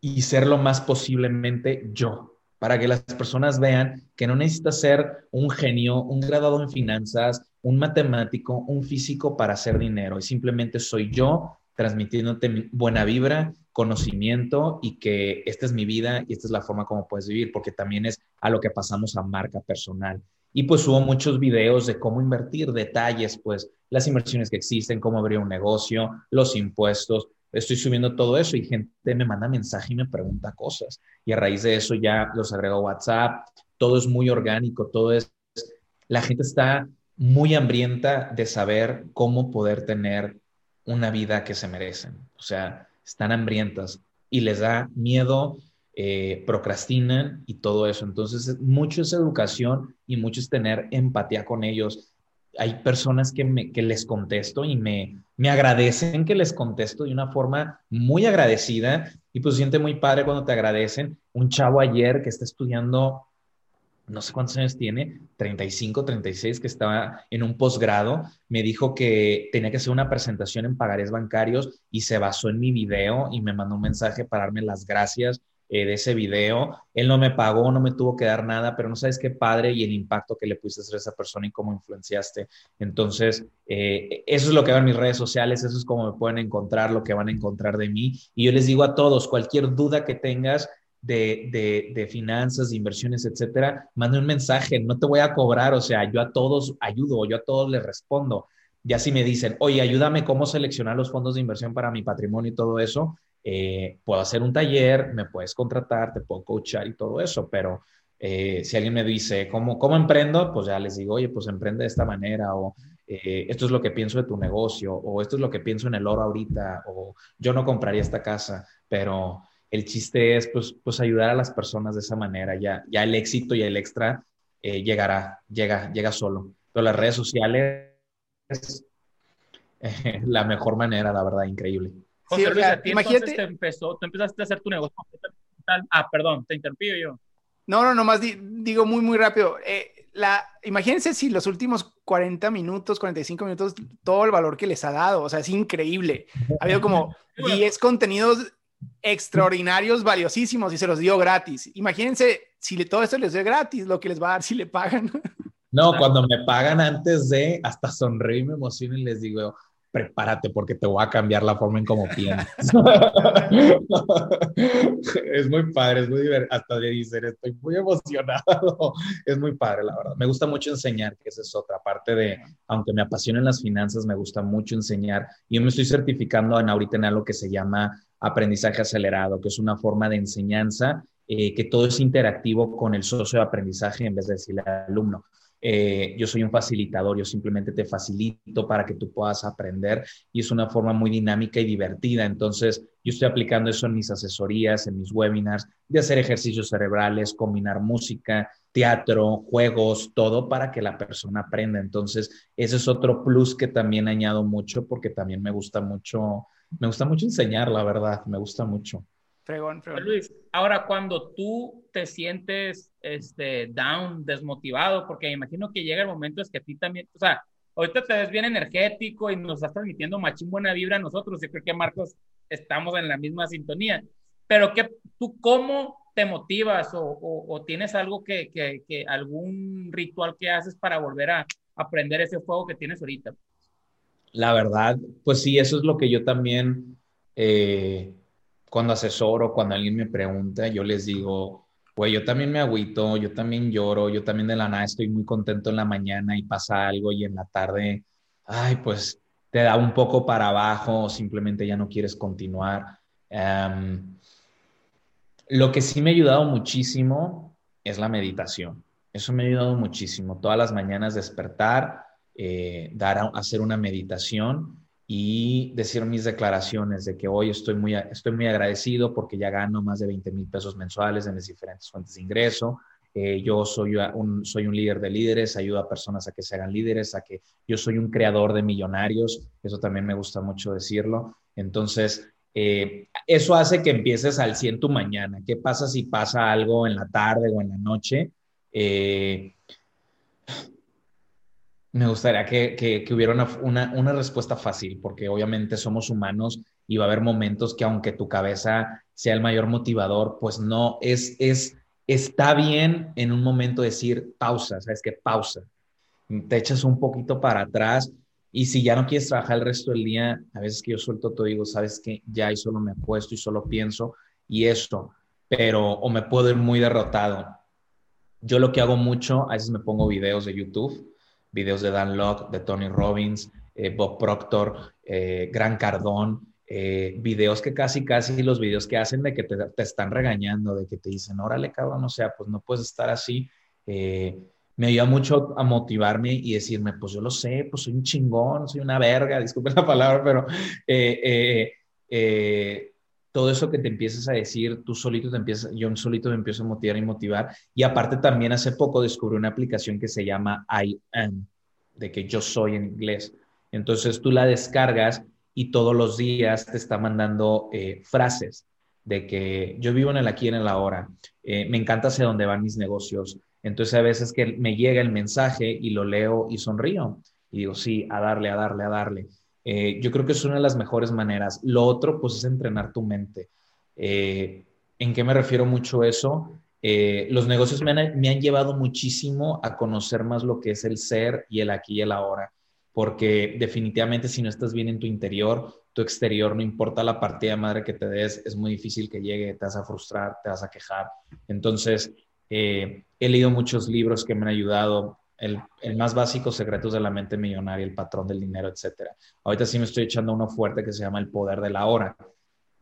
y ser lo más posiblemente yo, para que las personas vean que no necesitas ser un genio, un graduado en finanzas, un matemático, un físico para hacer dinero. Y simplemente soy yo transmitiéndote buena vibra, conocimiento y que esta es mi vida y esta es la forma como puedes vivir, porque también es a lo que pasamos a marca personal. Y pues hubo muchos videos de cómo invertir, detalles, pues las inversiones que existen, cómo abrir un negocio, los impuestos. Estoy subiendo todo eso y gente me manda mensaje y me pregunta cosas. Y a raíz de eso ya los agrego WhatsApp. Todo es muy orgánico, todo es... La gente está muy hambrienta de saber cómo poder tener una vida que se merecen. O sea, están hambrientas y les da miedo, eh, procrastinan y todo eso. Entonces, mucho es educación y mucho es tener empatía con ellos. Hay personas que, me, que les contesto y me, me agradecen que les contesto de una forma muy agradecida y pues siente muy padre cuando te agradecen. Un chavo ayer que está estudiando no sé cuántos años tiene, 35, 36, que estaba en un posgrado, me dijo que tenía que hacer una presentación en pagarés bancarios y se basó en mi video y me mandó un mensaje para darme las gracias eh, de ese video. Él no me pagó, no me tuvo que dar nada, pero no sabes qué padre y el impacto que le pudiste hacer a esa persona y cómo influenciaste. Entonces, eh, eso es lo que veo en mis redes sociales, eso es cómo me pueden encontrar, lo que van a encontrar de mí. Y yo les digo a todos, cualquier duda que tengas, de, de, finanzas, de inversiones, etcétera, mande un mensaje, no te voy a cobrar, o sea, yo a todos ayudo, yo a todos les respondo. Ya si me dicen, oye, ayúdame cómo seleccionar los fondos de inversión para mi patrimonio y todo eso, eh, puedo hacer un taller, me puedes contratar, te puedo coachar y todo eso, pero eh, si alguien me dice, ¿cómo, ¿cómo emprendo? Pues ya les digo, oye, pues emprende de esta manera o eh, esto es lo que pienso de tu negocio o esto es lo que pienso en el oro ahorita o yo no compraría esta casa, pero el chiste es pues, pues ayudar a las personas de esa manera. Ya, ya el éxito y el extra eh, llegará, llega, llega solo. Pero las redes sociales es la mejor manera, la verdad, increíble. José Luis, a ti imagínate... te empezó, tú empezaste a hacer tu negocio. Ah, perdón, te interrumpió yo. No, no, nomás digo muy, muy rápido. Eh, la, imagínense si los últimos 40 minutos, 45 minutos, todo el valor que les ha dado, o sea, es increíble. Ha habido como 10 contenidos extraordinarios, valiosísimos y se los dio gratis. Imagínense si todo esto les dio gratis, lo que les va a dar si le pagan. No, cuando me pagan antes de, hasta sonreí, me emociono y les digo, prepárate porque te voy a cambiar la forma en cómo piensas. es muy padre, es muy divertido. Hasta de decir, estoy muy emocionado. es muy padre, la verdad. Me gusta mucho enseñar, que esa es otra parte de, aunque me apasionen las finanzas, me gusta mucho enseñar. Yo me estoy certificando en ahorita en algo que se llama aprendizaje acelerado, que es una forma de enseñanza eh, que todo es interactivo con el socio de aprendizaje en vez de decirle al alumno. Eh, yo soy un facilitador, yo simplemente te facilito para que tú puedas aprender y es una forma muy dinámica y divertida. Entonces, yo estoy aplicando eso en mis asesorías, en mis webinars, de hacer ejercicios cerebrales, combinar música, teatro, juegos, todo para que la persona aprenda. Entonces, ese es otro plus que también añado mucho porque también me gusta mucho, me gusta mucho enseñar, la verdad, me gusta mucho. Fregón, fregón. Luis, ahora cuando tú te sientes este, down, desmotivado, porque me imagino que llega el momento es que a ti también, o sea, ahorita te ves bien energético y nos estás transmitiendo machín buena vibra a nosotros, yo creo que Marcos estamos en la misma sintonía, pero que tú cómo te motivas o, o, tienes algo que, que, que, algún ritual que haces para volver a aprender ese fuego que tienes ahorita. La verdad, pues sí, eso es lo que yo también... Eh, cuando asesoro, cuando alguien me pregunta, yo les digo, pues yo también me agüito, yo también lloro, yo también de la nada estoy muy contento en la mañana y pasa algo y en la tarde, ay, pues te da un poco para abajo o simplemente ya no quieres continuar. Em, lo que sí me ha ayudado muchísimo es la meditación. Eso me ha ayudado muchísimo. Todas las mañanas despertar, eh, dar hacer una meditación y decir mis declaraciones de que hoy estoy muy, estoy muy agradecido porque ya gano más de 20 mil pesos mensuales en las diferentes fuentes de ingreso. Eh, yo soy un, soy un líder de líderes, ayudo a personas a que se hagan líderes, a que yo soy un creador de millonarios, eso también me gusta mucho decirlo. Entonces, eh, eso hace que empieces al 100 tu mañana. ¿Qué pasa si pasa algo en la tarde o en la noche? Eh, me gustaría que, hubiera una, respuesta fácil, porque obviamente somos humanos y va a haber momentos que aunque tu cabeza sea el mayor motivador, pues no, es, es, está bien en un momento decir pausa, ¿sabes qué? Pausa. Te echas un poquito para atrás y si ya no quieres trabajar el resto del día, a veces que yo suelto todo digo, ¿sabes qué? Ya y solo me apuesto y solo pienso y esto, pero o me puedo ir muy derrotado. Yo lo que hago mucho, a veces me pongo videos de YouTube videos de Dan Locke, de Tony Robbins, eh, Bob Proctor, eh, Gran Cardón, eh, videos que casi, casi los videos que hacen de que te, están regañando, de que te dicen, órale, cabrón, o sea, pues no puedes estar así. me ayuda mucho a motivarme y decirme, pues yo lo sé, pues soy un chingón, soy una verga, disculpen la palabra, pero todo eso que te empiezas a decir, tú solito te empiezas, yo solito me empiezo a motivar y motivar. Y aparte también hace poco descubrí una aplicación que se llama I am, de que yo soy en inglés. Entonces tú la descargas y todos los días te está mandando eh, frases de que yo vivo en el aquí y en el ahora, eh, me encanta hacia dónde van mis negocios. Entonces a veces que me llega el mensaje y lo leo y sonrío y digo, sí, a darle, a darle, a darle. Eh, yo creo que es una de las mejores maneras. Lo otro, pues, es entrenar tu mente. Eh, ¿En qué me refiero mucho eso? Eh, los negocios me han, llevado muchísimo a conocer más lo que es el ser y el aquí y el ahora, porque definitivamente si no estás bien en tu interior, tu exterior, no importa la partida madre que te des, es muy difícil que llegue, te vas a frustrar, te vas a quejar. Entonces, he leído muchos libros que me han ayudado el, más básico, Secretos de la Mente Millonaria, El Patrón del Dinero, etc. Ahorita sí me estoy echando uno fuerte que se llama El Poder de la Hora.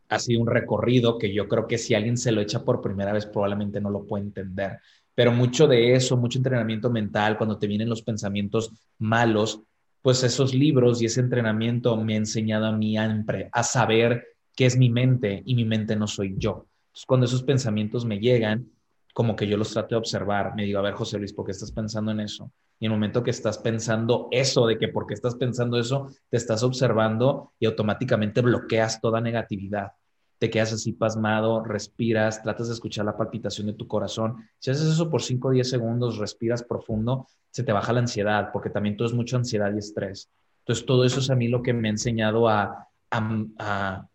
Ha sido un recorrido que yo creo que si alguien se lo echa por primera vez probablemente no lo puede entender. Pero mucho de eso, mucho entrenamiento mental, cuando te vienen los pensamientos malos, pues esos libros y ese entrenamiento me ha enseñado a mí a saber qué es mi mente y mi mente no soy yo. Entonces, cuando esos pensamientos me llegan, como que yo los trato de observar, me digo, a ver, José Luis, ¿por qué estás pensando en eso? Y en el momento que estás pensando eso, de que porque estás pensando eso, te estás observando y automáticamente bloqueas toda negatividad. Te quedas así pasmado, respiras, tratas de escuchar la palpitación de tu corazón. Si haces eso por 5 o 10 segundos, respiras profundo, se te baja la ansiedad, porque también todo es mucha ansiedad y estrés. Entonces, todo eso es a mí lo que me ha enseñado a, a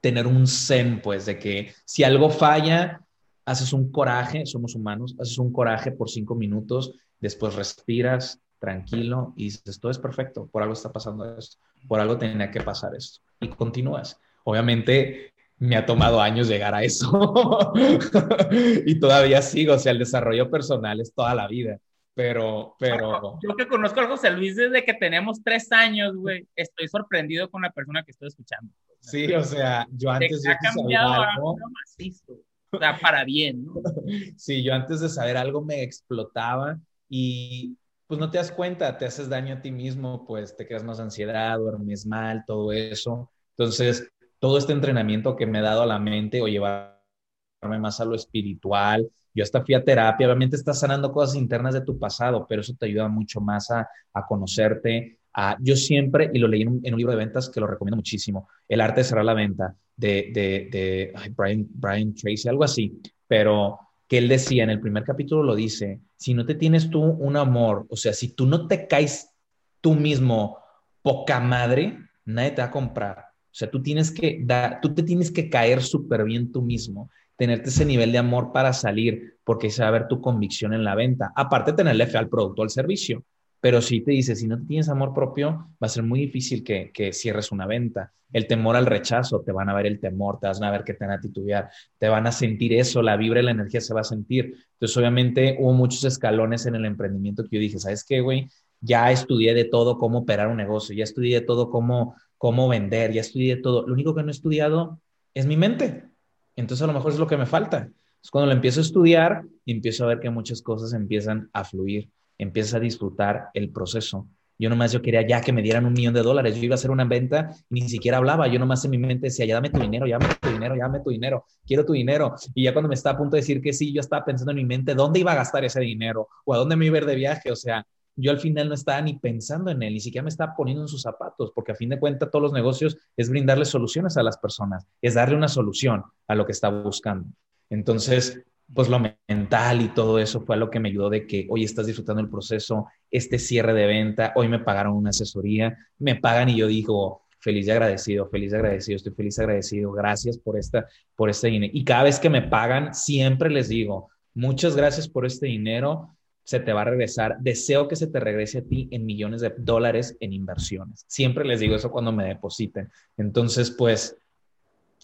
tener un zen, pues, de que si algo falla, haces un coraje, somos humanos, haces un coraje por cinco minutos, después respiras tranquilo y dices, todo es perfecto, por algo está pasando esto, por algo tenía que pasar esto. Y continúas. Obviamente me ha tomado años llegar a eso y todavía sigo, o sea, el desarrollo personal es toda la vida. Pero, pero. Yo que conozco a José Luis desde que tenemos tres años, güey, estoy sorprendido con la persona que estoy escuchando. Sí, o sea, yo antes de saber algo, o para bien, ¿no? Sí, yo antes de saber algo me explotaba y pues no te das cuenta, te haces daño a ti mismo, pues te creas más ansiedad, duermes mal, todo eso. Entonces, todo este entrenamiento que me he dado a la mente o llevarme más a lo espiritual, yo hasta fui a terapia, obviamente estás sanando cosas internas de tu pasado, pero eso te ayuda mucho más a, conocerte. A, yo siempre, y lo leí en un, libro de ventas que lo recomiendo muchísimo, El arte de cerrar la venta, de, Brian, Brian Tracy, algo así, pero que él decía en el primer capítulo lo dice, si no te tienes tú un amor, o sea, si tú no te caes tú mismo poca madre, nadie te va a comprar. O sea, tú tienes que dar, tú te tienes que caer súper bien tú mismo tenerte ese nivel de amor para salir, porque se va a ver tu convicción en la venta. Aparte, tenerle fe al producto al servicio. Pero si te dice, si no tienes amor propio, va a ser muy difícil que, que, cierres una venta. El temor al rechazo, te van a ver el temor, te van a ver que te van a titubear, te van a sentir eso, la vibra y la energía se va a sentir. Entonces, obviamente, hubo muchos escalones en el emprendimiento que yo dije, ¿sabes qué, güey? Ya estudié de todo cómo operar un negocio, ya estudié de todo cómo, cómo vender, ya estudié de todo. Lo único que no he estudiado es mi mente. Entonces a lo mejor es lo que me falta. Es cuando lo empiezo a estudiar y empiezo a ver que muchas cosas empiezan a fluir, empiezas a disfrutar el proceso. Yo nomás yo quería ya que me dieran un millón de dólares. Yo iba a hacer una venta y ni siquiera hablaba. Yo nomás en mi mente decía, ya dame tu dinero, ya dame tu dinero, ya dame tu dinero, quiero tu dinero. Y ya cuando me estaba a punto de decir que sí, yo estaba pensando en mi mente dónde iba a gastar ese dinero o a dónde me iba a ir de viaje. O sea, yo al final no estaba ni pensando en él, ni siquiera me estaba poniendo en sus zapatos, porque a fin de cuentas todos los negocios es brindarle soluciones a las personas, es darle una solución a lo que está buscando. Entonces, pues lo mental y todo eso fue lo que me ayudó de que hoy estás disfrutando el proceso, este cierre de venta, hoy me pagaron una asesoría, me pagan y yo digo, feliz y agradecido, feliz y agradecido, estoy feliz y agradecido, gracias por esta, por este dinero. Y cada vez que me pagan, siempre les digo, muchas gracias por este dinero, se te va a regresar. Deseo que se te regrese a ti en millones de dólares en inversiones. Siempre les digo eso cuando me depositen. Entonces, pues,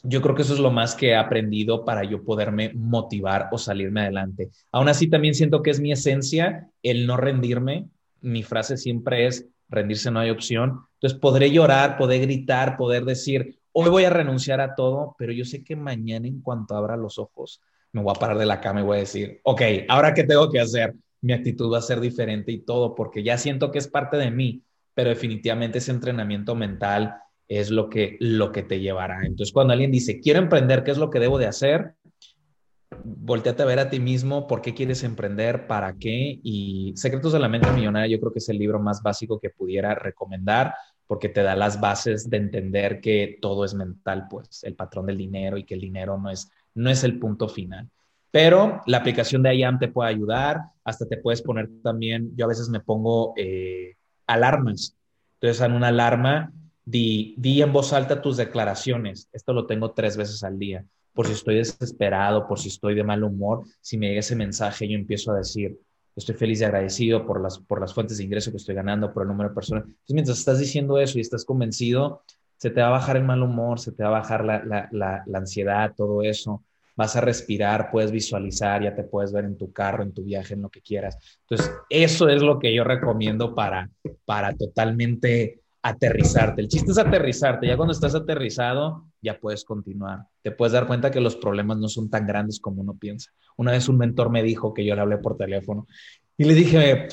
yo creo que eso es lo más que he aprendido para yo poderme motivar o salirme adelante. Aún así, también siento que es mi esencia el no rendirme. Mi frase siempre es, rendirse no hay opción. Entonces, podré llorar, poder gritar, poder decir, hoy voy a renunciar a todo, pero yo sé que mañana en cuanto abra los ojos, me voy a parar de la cama y voy a decir, ok, ahora qué tengo que hacer? mi actitud va a ser diferente y todo, porque ya siento que es parte de mí, pero definitivamente ese entrenamiento mental es lo que, lo que te llevará. Entonces, cuando alguien dice, quiero emprender, ¿qué es lo que debo de hacer? Volteate a ver a ti mismo, ¿por qué quieres emprender? ¿Para qué? Y Secretos de la Mente Millonaria yo creo que es el libro más básico que pudiera recomendar porque te da las bases de entender que todo es mental, pues el patrón del dinero y que el dinero no es, no es el punto final. Pero la aplicación de IAM te puede ayudar, hasta te puedes poner también, yo a veces me pongo eh, alarmas. Entonces, en una alarma, di, en voz alta tus declaraciones. Esto lo tengo tres veces al día. Por si estoy desesperado, por si estoy de mal humor, si me llega ese mensaje, yo empiezo a decir, estoy feliz y agradecido por las, por las fuentes de ingreso que estoy ganando, por el número de personas. Entonces, mientras estás diciendo eso y estás convencido, se te va a bajar el mal humor, se te va a bajar la, la, la, la ansiedad, todo eso vas a respirar, puedes visualizar, ya te puedes ver en tu carro, en tu viaje, en lo que quieras. Entonces, eso es lo que yo recomiendo para, para totalmente aterrizarte. El chiste es aterrizarte. Ya cuando estás aterrizado, ya puedes continuar. Te puedes dar cuenta que los problemas no son tan grandes como uno piensa. Una vez un mentor me dijo que yo le hablé por teléfono y le dije,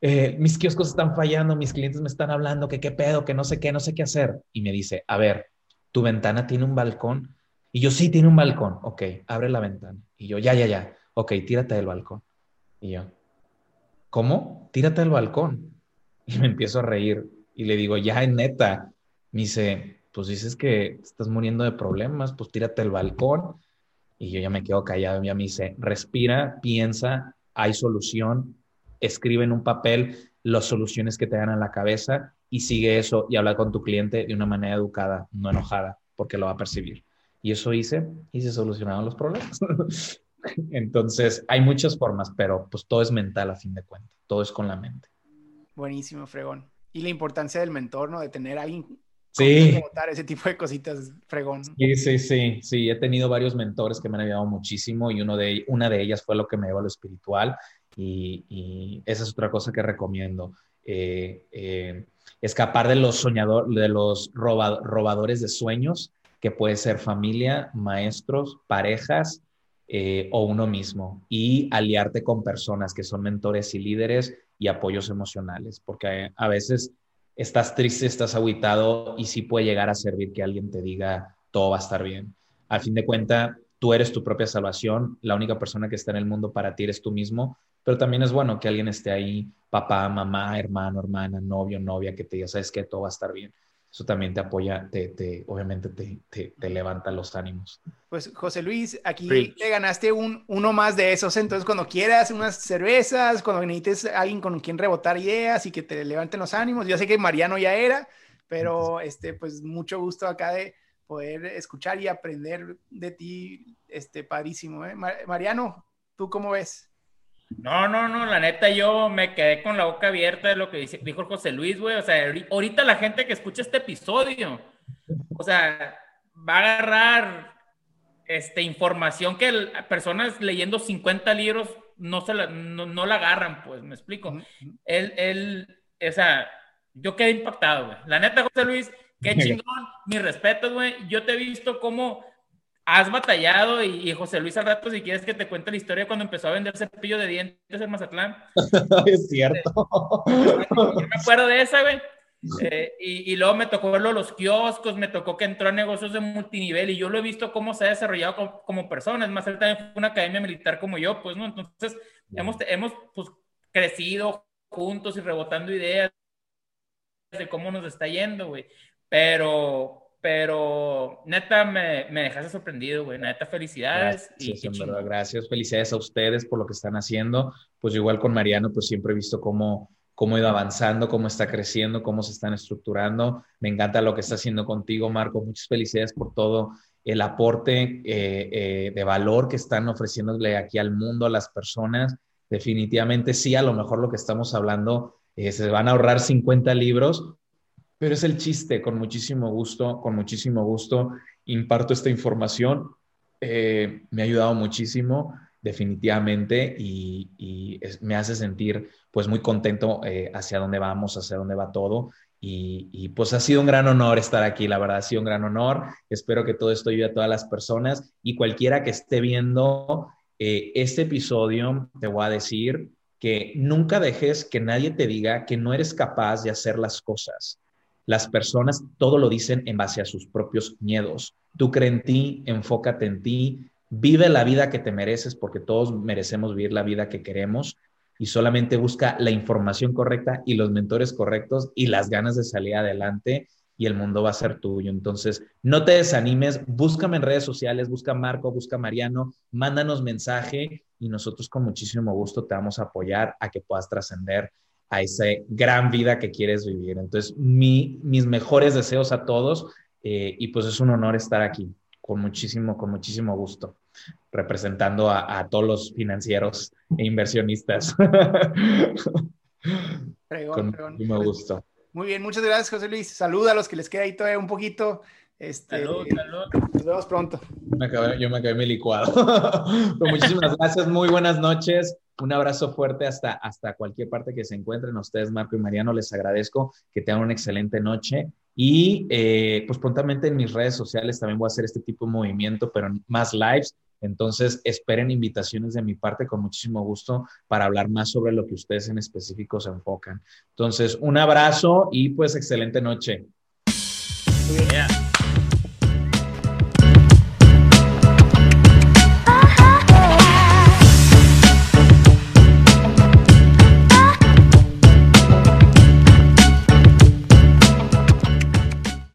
eh, mis kioscos están fallando, mis clientes me están hablando, que qué pedo, que no sé qué, no sé qué hacer. Y me dice, a ver, tu ventana tiene un balcón y yo, sí, tiene un balcón. Ok, abre la ventana. Y yo, ya, ya, ya. Ok, tírate del balcón. Y yo, ¿cómo? Tírate al balcón. Y me empiezo a reír y le digo, ya, neta. Me dice, pues dices que estás muriendo de problemas, pues tírate al balcón. Y yo ya me quedo callado y ya me dice, respira, piensa, hay solución, escribe en un papel las soluciones que te dan en la cabeza y sigue eso y habla con tu cliente de una manera educada, no enojada, porque lo va a percibir. Y eso hice y se solucionaron los problemas. Entonces, hay muchas formas, pero pues todo es mental a fin de cuentas, todo es con la mente. Buenísimo, Fregón. Y la importancia del mentor, ¿no? De tener a alguien sí. ese tipo de cositas, Fregón. Sí, sí, sí, sí. He tenido varios mentores que me han ayudado muchísimo y uno de, una de ellas fue lo que me llevó a lo espiritual y, esa es otra cosa que recomiendo. Eh, eh, escapar de los soñadores, de los robadores de sueños, que puede ser familia, maestros, parejas eh, o uno mismo, y aliarte con personas que son mentores y líderes y apoyos emocionales, porque a veces estás triste, estás aguitado y sí puede llegar a servir que alguien te diga todo va a estar bien. Al fin de cuentas, tú eres tu propia salvación, la única persona que está en el mundo para ti eres tú mismo, pero también es bueno que alguien esté ahí, papá, mamá, hermano, hermana, novio, novia, que te diga, sabes que todo va a estar bien. Eso también te apoya, te, te obviamente te, te, levanta los ánimos. Pues José Luis, aquí te ganaste un, uno más de esos. Entonces, cuando quieras unas cervezas, cuando necesites alguien con quien rebotar ideas y que te levanten los ánimos, yo sé que Mariano ya era, pero este, pues mucho gusto acá de poder escuchar y aprender de ti, este, padrísimo. ¿eh? Mariano, ¿tú cómo ves? No, no, no, la neta yo me quedé con la boca abierta de lo que dijo José Luis, güey. O sea, ahorita la gente que escucha este episodio, o sea, va a agarrar este, información que personas leyendo 50 libros no, se la, no, la agarran, pues, me explico. Él, él, o sea, yo quedé impactado, güey. La neta, José Luis, qué chingón, mi respeto, güey. Yo te he visto cómo has batallado y, José Luis al rato, si quieres que te cuente la historia cuando empezó a vender cepillo de dientes en Mazatlán. es cierto. Yo me acuerdo de esa, güey. Eh, y, luego me tocó verlo los kioscos, me tocó que entró a negocios de multinivel y yo lo he visto cómo se ha desarrollado como, persona. Es más, él también fue una academia militar como yo, pues, ¿no? Entonces, hemos, hemos pues, crecido juntos y rebotando ideas de cómo nos está yendo, güey. Pero, pero neta me, me dejaste sorprendido, güey. Neta, felicidades. Gracias, y, verdad, gracias. Felicidades a ustedes por lo que están haciendo. Pues igual con Mariano, pues siempre he visto cómo, cómo ha ido avanzando, cómo está creciendo, cómo se están estructurando. Me encanta lo que está haciendo contigo, Marco. Muchas felicidades por todo el aporte eh, eh, de valor que están ofreciéndole aquí al mundo, a las personas. Definitivamente sí, a lo mejor lo que estamos hablando, eh, se van a ahorrar 50 libros, pero es el chiste, con muchísimo gusto, con muchísimo gusto imparto esta información. Eh, me ha ayudado muchísimo, definitivamente, y, me hace sentir pues muy contento eh, hacia dónde vamos, hacia dónde va todo. Y, pues ha sido un gran honor estar aquí, la verdad ha sido un gran honor. Espero que todo esto ayude a todas las personas y cualquiera que esté viendo eh, este episodio, te voy a decir que nunca dejes que nadie te diga que no eres capaz de hacer las cosas. Las personas todo lo dicen en base a sus propios miedos. Tú cree en ti, enfócate en ti, vive la vida que te mereces porque todos merecemos vivir la vida que queremos y solamente busca la información correcta y los mentores correctos y las ganas de salir adelante y el mundo va a ser tuyo. Entonces, no te desanimes, búscame en redes sociales, busca Marco, busca Mariano, mándanos mensaje y nosotros con muchísimo gusto te vamos a apoyar a que puedas trascender a esa gran vida que quieres vivir. Entonces, mis mejores deseos a todos eh, y pues es un honor estar aquí con muchísimo, con muchísimo gusto, representando a, todos los financieros e inversionistas. con muchísimo gusto. Muy bien, muchas gracias, José Luis. Saluda a los que les queda ahí todavía un poquito. Este, salud, salud. Nos vemos pronto. yo me acabé mi licuado. Pues muchísimas gracias, muy buenas noches. Un abrazo fuerte hasta, hasta cualquier parte que se encuentren. A ustedes, Marco y Mariano, les agradezco que tengan una excelente noche. Y eh, pues prontamente en mis redes sociales también voy a hacer este tipo de movimiento, pero más lives. Entonces, esperen invitaciones de mi parte con muchísimo gusto para hablar más sobre lo que ustedes en específico se enfocan. Entonces, un abrazo y pues excelente noche. Yeah.